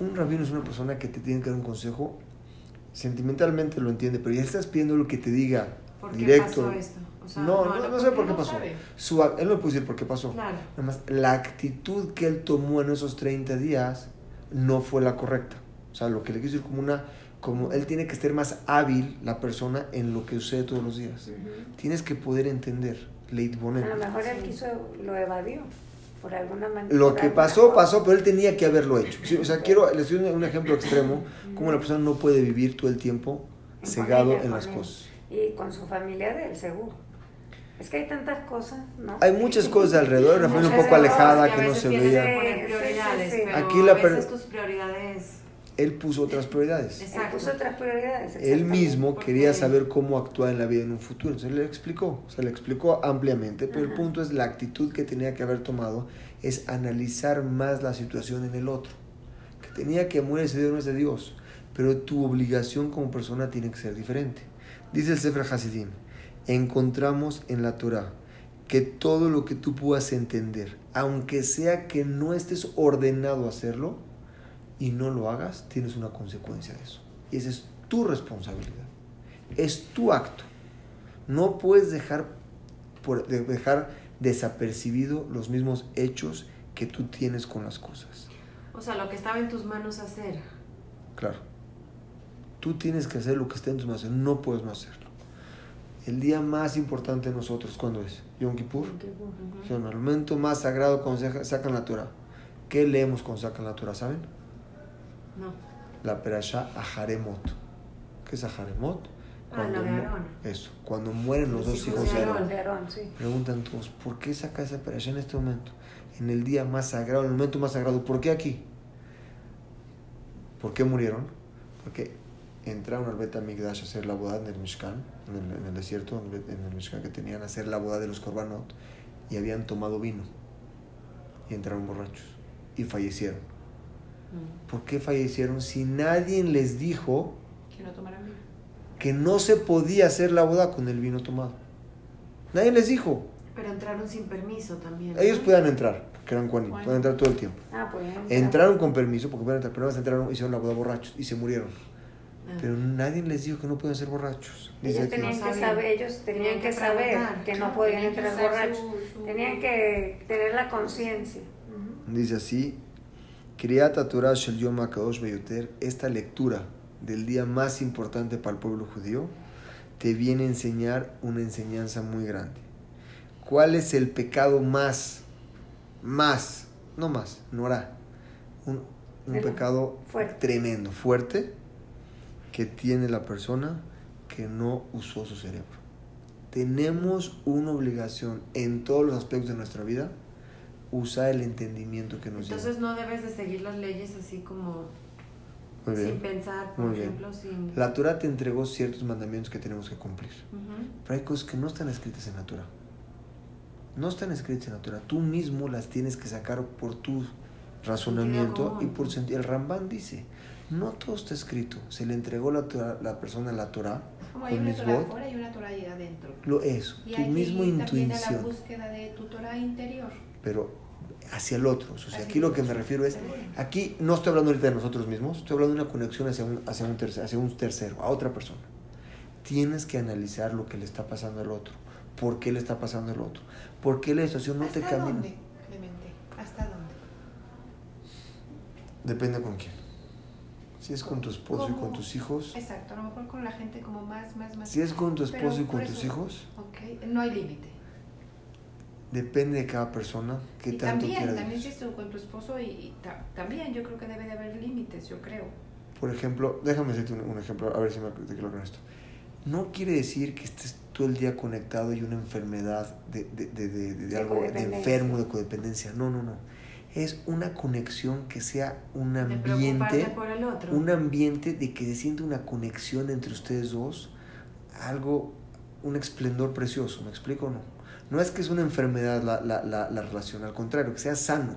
un rabino es una persona que te tiene que dar un consejo, sentimentalmente lo entiende, pero ya estás pidiendo lo que te diga ¿Por qué directo. pasó esto? O sea, no, no, no, sé por qué no pasó. Su, él no puede decir por qué pasó. Claro. Nada más, la actitud que él tomó en esos 30 días no fue la correcta. O sea, lo que le quiso decir como una, como él tiene que estar más hábil, la persona, en lo que sucede todos los días. Tienes que poder entender, Leit A Bonet. lo mejor él quiso, lo evadió. Por alguna manera. Lo que pasó, pasó, pero él tenía que haberlo hecho. Sí, o sea, quiero, les doy un- un ejemplo extremo, como la persona no puede vivir todo el tiempo cegado ella, en las él. cosas. Y con su familia de él, seguro. Es que hay tantas cosas, ¿no? Hay muchas cosas alrededor, una familia un poco alejada a que no se veía. prioridades, sí, sí. pero Aquí la a veces tus prioridades... Él puso otras prioridades. Él Exacto. puso otras prioridades. Él mismo quería saber cómo actuar en la vida en un futuro. Entonces le explicó, se le explicó ampliamente, pero el punto es la actitud que tenía que haber tomado es analizar más la situación en el otro. Que tenía que morir ese Dios no es de Dios, pero tu obligación como persona tiene que ser diferente. Dice el Sefer Hasidim, encontramos en la Torah que todo lo que tú puedas entender, aunque sea que no estés ordenado a hacerlo y no lo hagas, tienes una consecuencia de eso. Y esa es tu responsabilidad. Es tu acto. No puedes dejar, por, de- dejar desapercibido los mismos hechos que tú tienes con las cosas. O sea, lo que estaba en tus manos hacer. Claro. Tú tienes que hacer lo que esté en tus manos. No puedes no hacerlo. El día más importante de nosotros, ¿cuándo es? Yom Kippur. Es el momento más sagrado cuando saca- sacan la Torah. ¿Qué leemos cuando sacan la Torah? ¿Saben? No. La perashá Aharemot. ¿Qué es Aharemot? Ah, la de mu- Aarón. Eso. Cuando mueren los Los dos hijos hijos de de Aarón. Aarón. De Aarón, sí. Preguntan todos, ¿por qué saca esa perashá en este momento? En el día más sagrado, en el momento más sagrado. ¿Por qué aquí? ¿Por qué murieron? Porque entraron al Bet Migdash a hacer la boda en el Mishkan, en el, en el desierto, en el, en el Mishkan que tenían, a hacer la boda de los Korbanot, y habían tomado vino. Y entraron borrachos. Y fallecieron. Mm. ¿Por qué fallecieron? Si nadie les dijo Que no tomaran vino. que no se podía hacer la boda con el vino tomado. Nadie les dijo. Pero entraron sin permiso también. ¿no? Ellos podían entrar, porque eran Juaní, Juaní. pueden entrar todo el tiempo. Ah, pues. Entraron con permiso, porque pueden entrar, pero no entraron, hicieron la boda borrachos y se murieron. Ah. Pero nadie les dijo que no pueden ser borrachos. Ellos tenían que saber, ellos tenían Tenían que que saber preguntar. que no podían entrar borrachos. su- su- Tenían que tener la conciencia. Dice así, Kriyat Torah Shel Yom HaKadosh Beyoter, esta lectura del día más importante para el pueblo judío, te viene a enseñar una enseñanza muy grande. ¿Cuál es el pecado más, más, no más, no hará, un, pecado fuerte. tremendo, fuerte, que tiene la persona que no usó su cerebro? Tenemos una obligación en todos los aspectos de nuestra vida, usar el entendimiento que nos Entonces no debes de seguir las leyes así como Muy bien. sin pensar, por Muy bien. ejemplo, sin... La Torah te entregó ciertos mandamientos que tenemos que cumplir. Ujú. Pero hay cosas que no están escritas en la Torah. No están escritas en la Torah. Tú mismo las tienes que sacar por tu razonamiento y por sentido. El Ramban dice, no todo está escrito. Se le entregó la, Torah- la persona la Torah Como hay con una Torah afuera y una Torah ahí adentro. Lo es, Y tu también a la intuición. búsqueda de tu Torah interior. Pero hacia el otro. O sea, aquí lo que me refiero es, aquí no estoy hablando ahorita de nosotros mismos, estoy hablando de una conexión hacia un, hacia un, tercer, hacia un tercero, a otra persona. Tienes que analizar lo que le está pasando al otro. ¿Por qué le está pasando al otro? ¿Por qué la situación no te ¿Hasta camina? dónde, Clemente? ¿Hasta dónde? Depende con quién. Si es con tu esposo y con tus hijos. Exacto, a lo mejor con la gente como más, más, más. Si es con tu esposo Pero y con tus eso- hijos, Ok, no hay límite. Depende de cada persona qué Y tanto también, también si es con tu esposo y, y ta- también yo creo que debe de haber límites, yo creo. Por ejemplo, déjame decirte un, un ejemplo, a ver si me te quedo con esto. No quiere decir que estés todo el día conectado y una enfermedad de, de, de, de- de De algo de enfermo, de codependencia. No, no, no. Es una conexión que sea un ambiente, por el otro. un ambiente de que se siente una conexión entre ustedes dos, algo, un esplendor precioso, ¿me explico o no? No es que es una enfermedad la, la, la, la relación, al contrario, que sea sano,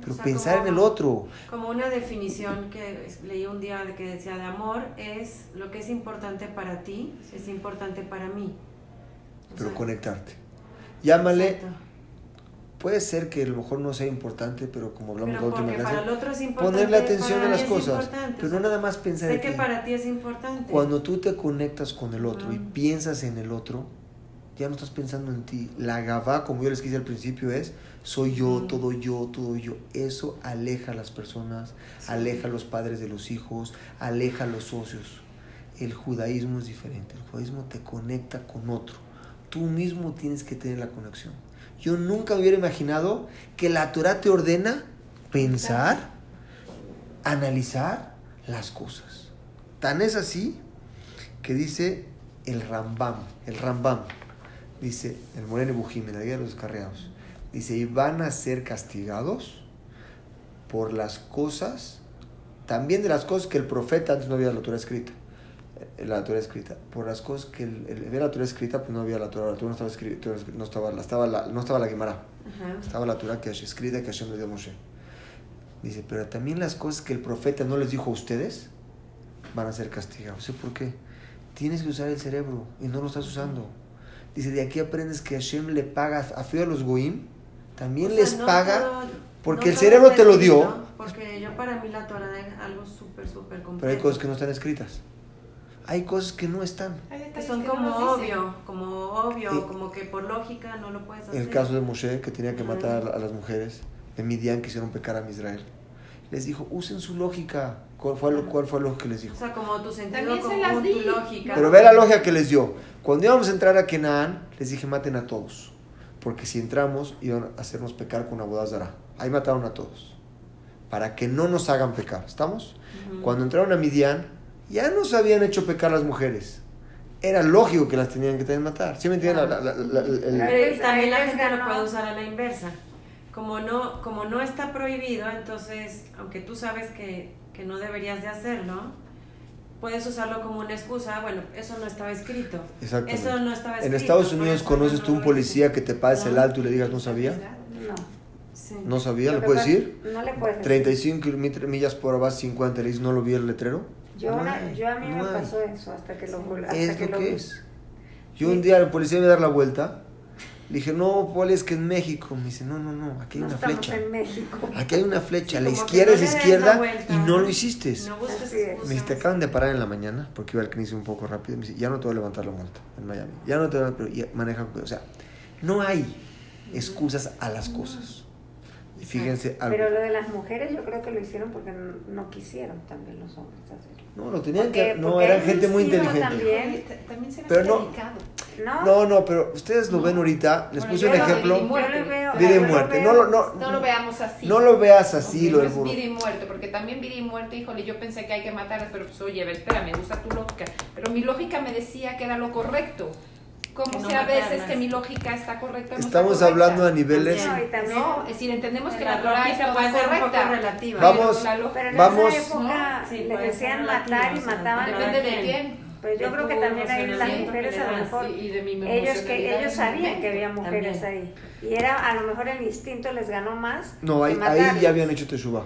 pero O sea, pensar como- en el otro. Como una definición que leí un día de que decía de amor es lo que es importante para ti, es importante para mí. O pero sea, conectarte. Llámale, exacto. puede ser que a lo mejor no sea importante, pero como hablamos Pero la última porque para el clase, otro es importante. ponerle atención para a las cosas, pero o sea, no nada más pensar Sé en que ti. para ti es importante. Cuando tú te conectas con el otro y piensas en el otro, ya no estás pensando en ti. La gabá, como yo les quise al principio, es soy yo, todo yo, todo yo. Eso aleja a las personas, aleja a los padres de los hijos, aleja a los socios. El judaísmo es diferente. El judaísmo te conecta con otro. Tú mismo tienes que tener la conexión. Yo nunca hubiera imaginado que la Torah te ordena pensar, analizar las cosas. Tan es así que dice el Rambam, el Rambam, dice el Moreno Bujim, en la guía de los descarriados, dice, y van a ser castigados por las cosas, también de las cosas que el profeta antes no había la Torah escrita. eh, La Torah escrita, por las cosas que el, el- había la Torah escrita, pues no había la Torah, la Torah no estaba escrita, no estaba, la, estaba la, no estaba la Gemara, Ajá. Estaba la Torah que escrita que Hashem le dio a Moshe. Dice, pero también las cosas que el profeta no les dijo a ustedes van a ser castigados. ¿Sí por qué? Tienes que usar el cerebro y no lo estás usando. Dice, de aquí aprendes que Hashem le paga a feo a los goim, también O sea, les no paga todo- porque no el cerebro te lo dio. Porque yo para mí la Torah es algo súper, súper completo. Pero hay cosas que no están escritas. Hay cosas que no están. Hay que son que como obvio, como obvio, Y- como que por lógica no lo puedes hacer. El caso de Moshe, que tenía que matar a las mujeres, de Midian quisieron pecar a Israel. Les dijo, usen su lógica. ¿Cuál fue lo, cuál fue lo que les dijo? O sea, como tu sentido También se común, las di. tu lógica. Pero ve la lógica que les dio. Cuando íbamos a entrar a Kenan, les dije, maten a todos. Porque si entramos, iban a hacernos pecar con Abodazara. Ahí mataron a todos. Para que no nos hagan pecar. ¿Estamos? Cuando entraron a Midian, ya nos habían hecho pecar las mujeres. Era lógico que las tenían que matar. ¿Sí me entienden? La- la- la- la- el- Pero también la gente lo puede usar a la inversa. Como no, como no está prohibido, entonces, aunque tú sabes que, que no deberías de hacerlo, puedes usarlo como una excusa. Bueno, eso no estaba escrito. Exactamente. Eso no estaba En escrito. Estados por Unidos conoces no tú un policía que te pase el alto y le digas no sabía. No. Sí. No sabía, Lo ¿le puedes decir? No le puedes decir. 35 kilómetros- millas por hora vas 50, le dices no lo vi el letrero. Yo, No una- hay, yo a mí no me hay. pasó eso hasta que lo hasta Es que lo que es. Yo un día el policía me iba a dar la vuelta. Le dije, no, Poli, es que en México. Me dice, no, no, no, aquí hay No una flecha. en México. Aquí hay una flecha. Sí, la izquierda no es izquierda vuelta. y no lo hiciste. No. Me dice, te acaban de parar en la mañana porque iba al CNIS un poco rápido. Me dice, ya no te voy a levantar la multa en Miami. Ya no te voy a, pero ya maneja. O sea, no hay excusas a las cosas. Y fíjense algo. Pero lo de las mujeres yo creo que lo hicieron porque no, no quisieron también los hombres hacerlo. No, lo tenían Porque- que. No, eran gente muy inteligente. también. También, se Pero no-. ¿No? No, no, pero ustedes lo No. ven ahorita. Les Bueno, puse yo un lo ejemplo. viví muerte. Yo lo veo- Vida y muerte. veo- No, lo- no, No lo veamos así. no lo veas así, lo no del es burro. vida y muerte, porque también vida y muerte, híjole, yo pensé que hay que matarlas, pero pues oye, a ver, espérame, usa tu lógica. Pero mi lógica me decía que era lo correcto. Como Que no sea a veces que mi lógica está correcta no está Estamos correcta. hablando a niveles. No, y también- No, es decir, entendemos que La la lógica puede ser un poco correcta. relativa. Vamos. Pero en Vamos. esa época Sí, ser decían matar y mataban. Depende de quién. Pero yo creo que también ahí las mujeres a le lo mejor Y de mi ellos que ellos sabían que había mujeres También. ahí y era a lo mejor el instinto les ganó más No, ahí, ahí ya habían hecho Teshuvah.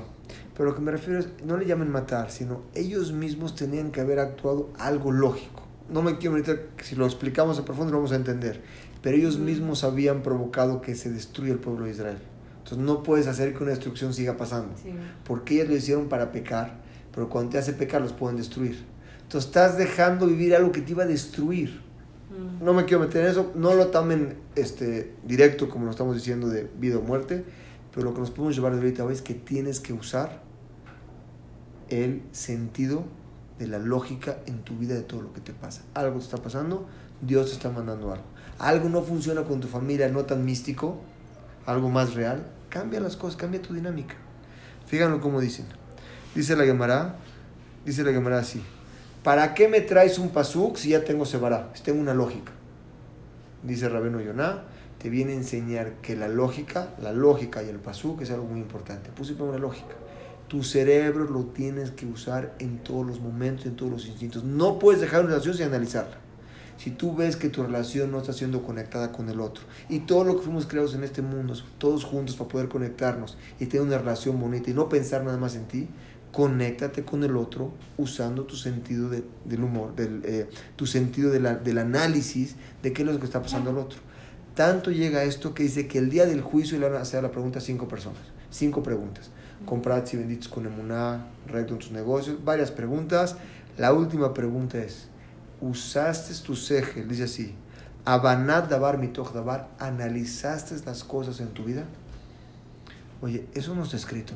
Pero lo que me refiero es, no le llamen matar, sino ellos mismos tenían que haber actuado algo lógico. No me quiero meter, si lo explicamos a profundo lo vamos a entender. Pero ellos mismos habían provocado que se destruya el pueblo de Israel. Entonces no puedes hacer que una destrucción siga pasando. Sí. Porque ellos lo hicieron para pecar, pero cuando te hace pecar los pueden destruir. Entonces estás dejando vivir algo que te iba a destruir. Mm. No me quiero meter en eso, no lo tomen este, directo como lo estamos diciendo de vida o muerte, pero lo que nos podemos llevar de ahorita hoy es que tienes que usar el sentido de la lógica en tu vida de todo lo que te pasa. Algo te está pasando, Dios te está mandando algo. Algo no funciona con tu familia, no tan místico, algo más real, cambia las cosas, cambia tu dinámica. Fíjenlo cómo dicen. Dice la Gemara, dice la Gemara así. ¿Para qué me traes un pasuk si ya tengo Sebará? Si tengo una lógica. Dice Rabeno Yonah, te viene a enseñar que la lógica, la lógica y el pasuk es algo muy importante. Puse una lógica. Tu cerebro lo tienes que usar en todos los momentos, en todos los instintos. No puedes dejar una relación sin analizarla. Si tú ves que tu relación no está siendo conectada con el otro y todo lo que fuimos creados en este mundo, todos juntos para poder conectarnos y tener una relación bonita y no pensar nada más en ti, conéctate con el otro usando tu sentido de- del humor, del, eh, tu sentido de la- del análisis de qué es lo que está pasando al otro. Tanto llega esto que dice que el día del juicio le van a hacer la pregunta a cinco personas, cinco preguntas. Comprad si benditos con emuná, recto en tus negocios, varias preguntas. La última pregunta es, ¿usaste tu ceje? Dice así, Abanat dabar mitoch dabar, ¿analizaste las cosas en tu vida? Oye, eso no está escrito.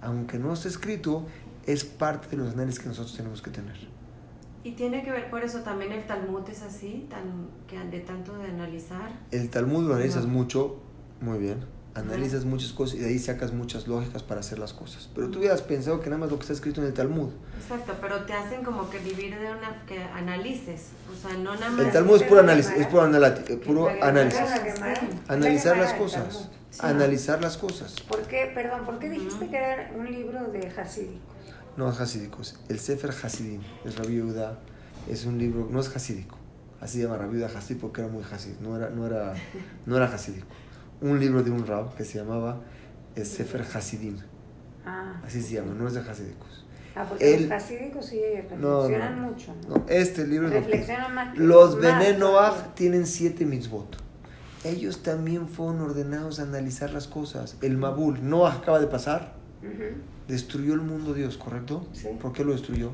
Aunque no está escrito, es parte de los análisis que nosotros tenemos que tener. Y tiene que ver, por eso también el Talmud es así, tan, que de tanto de analizar. El Talmud lo analizas mucho, muy bien. Analizas muchas cosas y de ahí sacas muchas lógicas para hacer las cosas. Pero tú hubieras pensado que nada más lo que está escrito en el Talmud. Exacto, pero te hacen como que vivir de una, que analices, o sea, no nada más. El Talmud es puro análisis, es puro, eh, puro análisis. la. Analizar La las cosas. Analizar las cosas. ¿Por qué, perdón, por qué dijiste que era un libro de hasídicos? No es hasídicos. El Sefer Hasidim, es Yehuda, es un libro, no es hasídico. Así llama Rabbi Yehuda Hasid porque era muy hasid, no era, no era, no era hasídico. Un libro de un rab que se llamaba el Sefer Hasidim. Ah, Así se llama, no es de Hasidicos. ah porque El- los hasídicos sí No, reflexionan no, mucho, ¿no? No, este libro es lo que- reflexionan más que Los más Bene Noach todavía. tienen siete mitzvot. Ellos también fueron ordenados a analizar las cosas. El Mabul, Noah acaba de pasar, Ujú. destruyó el mundo Dios, ¿correcto? Sí. ¿Por qué lo destruyó?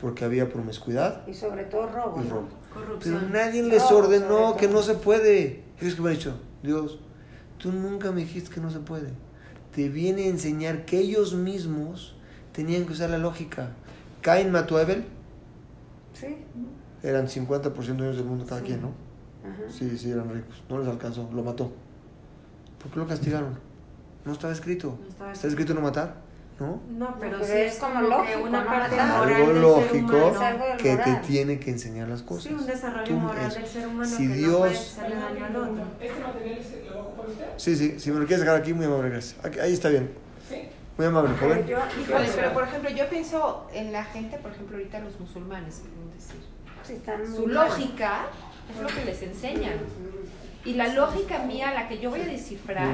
Porque había promiscuidad Y sobre todo robo. y ¿no? robo. Corrupción. Pero nadie les No, ordenó que no se puede. Ellos que me han dicho, Dios, tú nunca me dijiste que no se puede. Te viene a enseñar que ellos mismos tenían que usar la lógica. Cain mató a Abel, Sí. eran 50% de ellos del mundo cada Sí. quien, ¿no? Ajá. Sí, sí, eran ricos. No les alcanzó, lo mató. ¿Por qué lo castigaron? No estaba escrito. No estaba ¿Está escrito no matar? ¿No? No, pero, pero sí es es como lógico, una ¿no? parte Algo moral Algo del lógico ser humano. Es algo que te tiene que enseñar las cosas. Sí, un desarrollo Tú- moral eso. del ser humano Si que no Dios- puede hacerle daño al otro. ¿Este material lo va a ocupar usted? Sí, sí, si me lo quieres sacar aquí, muy amable, gracias. Aquí- ahí está bien. Sí. Muy amable, Pero joven. yo, Híjole, pero por ejemplo, yo pienso en la gente, por ejemplo, ahorita los musulmanes, decir. sí están Su lógica es lo que les enseñan. Y la lógica mía, la que yo voy a descifrar,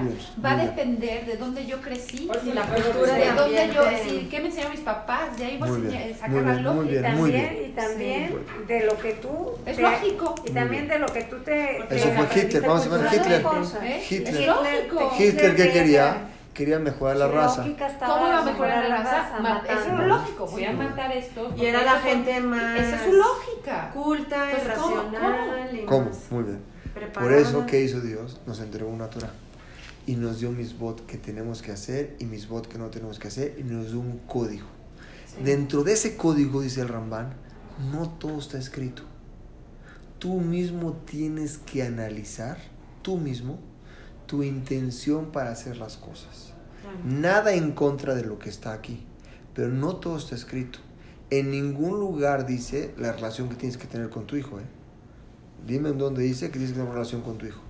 va a depender de dónde yo crecí, ¿Cuál fue La cultura de dónde yo, sí, qué me enseñaron mis papás, de ahí voy a sacar la lógica. bien. Y también, bien. y también Sí. de lo que tú... Es te- lógico. Y también de lo que tú te... Eso fue Hitler, vamos a. Hitler. Cosas. ¿Eh? Hitler. Es lógico. Hitler, ¿qué quería quería? Mejorar la raza. ¿Cómo va a de mejorar la raza? Eso es lógico, voy a matar esto. Y era la gente más Esa es su lógica. culta, Pues, ¿cómo? racional ¿Cómo? más Muy bien. Preparada. Por eso, ¿qué hizo Dios? Nos entregó una Torah. Y nos dio misbot que tenemos que hacer y misbot que no tenemos que hacer. Y nos dio un código. Sí. Dentro de ese código, dice el Ramban, no todo está escrito. Tú mismo tienes que analizar, tú mismo, tu intención para hacer las cosas. Claro. Nada en contra de lo que está aquí, pero no todo está escrito. En ningún lugar dice la relación que tienes que tener con tu hijo. ¿eh? Dime en dónde dice que tienes que tener relación con tu hijo.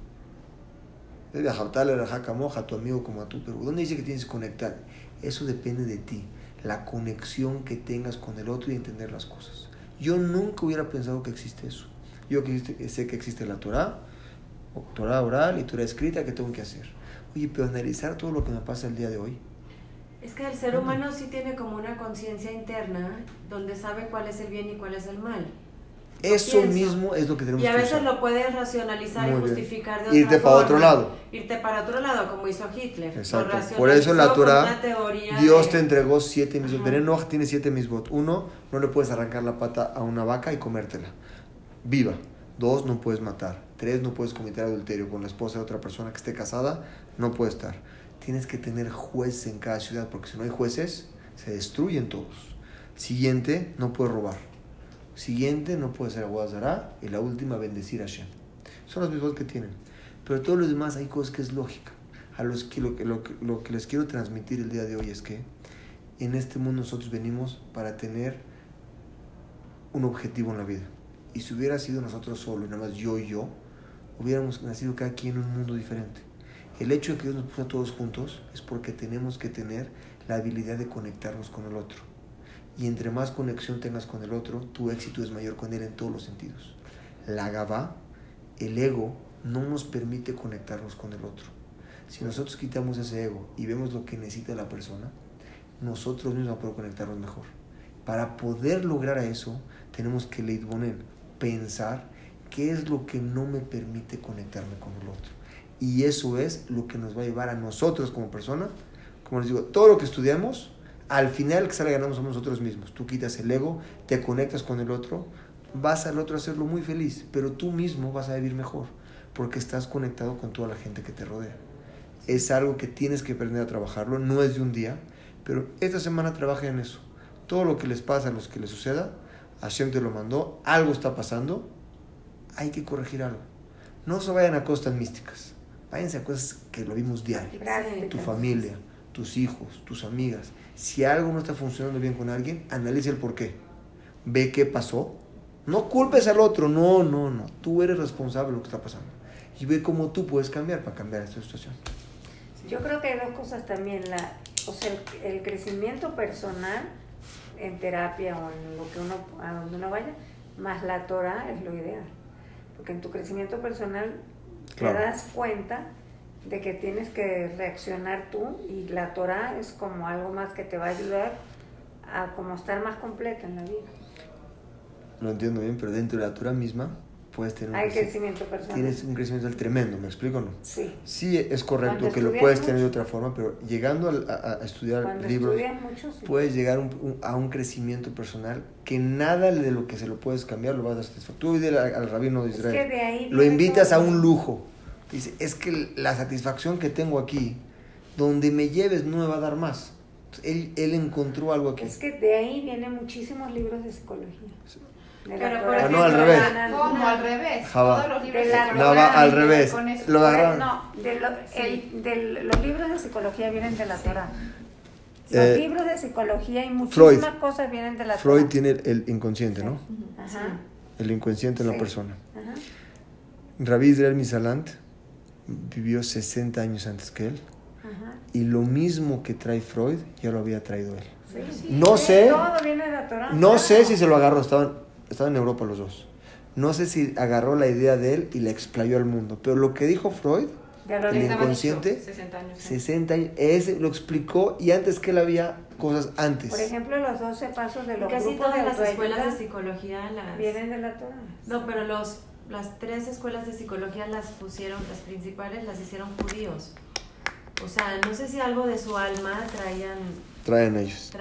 Es de Jabtale, Rajacamoja, tu amigo como a tú, pero ¿dónde dice que tienes que conectar? Eso depende de ti, la conexión que tengas con el otro y entender las cosas. Yo nunca hubiera pensado que existe eso. Yo sé que existe la Torah, Torah oral y Torah escrita que tengo que hacer. Oye, pero analizar todo lo que me pasa el día de hoy. Es que el ser humano sí tiene como una conciencia interna donde sabe cuál es el bien y cuál es el mal. Eso pienso. mismo es lo que tenemos Y a que veces usar. lo puedes racionalizar Muy y bien. justificar de otra Irte para otro lado. Irte para otro lado, como hizo Hitler. Exacto. Por eso en la Torah, Dios de- te entregó siete misbot. Noach tiene siete misbot. Uno, no le puedes arrancar la pata a una vaca y comértela. Viva. Dos, no puedes matar. Tres, no puedes cometer adulterio con la esposa de otra persona que esté casada. No puede estar. Tienes que tener jueces en cada ciudad porque si no hay jueces, se destruyen todos. Siguiente, no puedes robar. Siguiente, no puede ser aguazará. Y la última, bendecir a Hashem. Son los mismos que tienen. Pero todos los demás hay cosas que es lógica. A los que lo, que lo lo que les quiero transmitir el día de hoy es que en este mundo nosotros venimos para tener un objetivo en la vida. Y si hubiera sido nosotros solo, y nada más yo y yo, hubiéramos nacido cada quien en un mundo diferente. El hecho de que Dios nos puso a todos juntos es porque tenemos que tener la habilidad de conectarnos con el otro. Y entre más conexión tengas con el otro, tu éxito es mayor con él en todos los sentidos. La gabá, el ego, no nos permite conectarnos con el otro. Si nosotros quitamos ese ego y vemos lo que necesita la persona, nosotros mismos poder conectarnos mejor. Para poder lograr eso, tenemos que leitbonen, pensar qué es lo que no me permite conectarme con el otro. Y eso es lo que nos va a llevar a nosotros como persona. Como les digo, todo lo que estudiamos, al final que sale ganando somos nosotros mismos. Tú quitas el ego, te conectas con el otro, vas al otro a hacerlo muy feliz, pero tú mismo vas a vivir mejor porque estás conectado con toda la gente que te rodea. Es algo que tienes que aprender a trabajarlo, no es de un día, pero esta semana trabaja en eso. Todo lo que les pasa, a los que les suceda, Hashem te lo mandó, algo está pasando, hay que corregir algo. No se vayan a cosas místicas, váyanse a cosas que lo vimos diario. Tu familia, tus hijos, tus amigas. Si algo no está funcionando bien con alguien, analice el por qué. Ve qué pasó. No culpes al otro, no, no, no. Tú eres responsable de lo que está pasando. Y ve cómo tú puedes cambiar para cambiar esta situación. Yo creo que hay dos cosas también, la, o sea, el, el crecimiento personal en terapia o en lo que uno, a donde uno vaya, más la Torah es lo ideal. Porque en tu crecimiento personal Claro. te das cuenta de que tienes que reaccionar tú y la Torah es como algo más que te va a ayudar a como estar más completa en la vida. Lo entiendo bien, pero dentro de la Torah misma puedes tener un, Hay creci- crecimiento personal. tienes un crecimiento tremendo, ¿me explico o no? Sí. Sí, es correcto Cuando que lo puedes tener de otra forma, pero llegando a, a estudiar Cuando libros, estudias mucho, sí. puedes llegar un- un- a un crecimiento personal que nada de lo que se lo puedes cambiar lo vas a satisfacer. Tú dile al, al rabino de Es Israel, que de ahí lo invitas todo. a un lujo. Dice, es que la satisfacción que tengo aquí, donde me lleves no me va a dar más. Él, él encontró algo aquí. Es que de ahí vienen muchísimos libros de psicología. De Pero, Torah. por Ah, no, al ejemplo, revés. ¿Cómo? Al revés. Java. Todos los libros De la- psicología No, va al revés. Lo agarraron. No, de lo- Sí. el- de los libros de psicología vienen de la Torah. Los Eh, libros de psicología y Freud. muchísimas cosas vienen de la Freud Torah. tiene el, el inconsciente, ¿no? Ajá, El inconsciente en la Sí. persona. ajá. Rabbi Israel Misalant vivió 60 años antes que él. Ajá. Y lo mismo que trae Freud, ya lo había traído él. Sí. No Sí, sé, Todo viene de la Torah. no claro. sé si se lo agarró, estaban, estaban en Europa los dos. No sé si agarró la idea de él y la explayó al mundo. Pero lo que dijo Freud, Ya lo el inconsciente, dicho, 60 años. ¿eh? 60 años, ese lo explicó y antes que él había cosas antes. Por ejemplo, los 12 pasos de los casi grupos de todas las escuelas de psicología las... vienen de la Torah. No, pero los, las tres escuelas de psicología las pusieron, las principales las hicieron judíos. O sea, no sé si algo de su alma traían Traen ellos.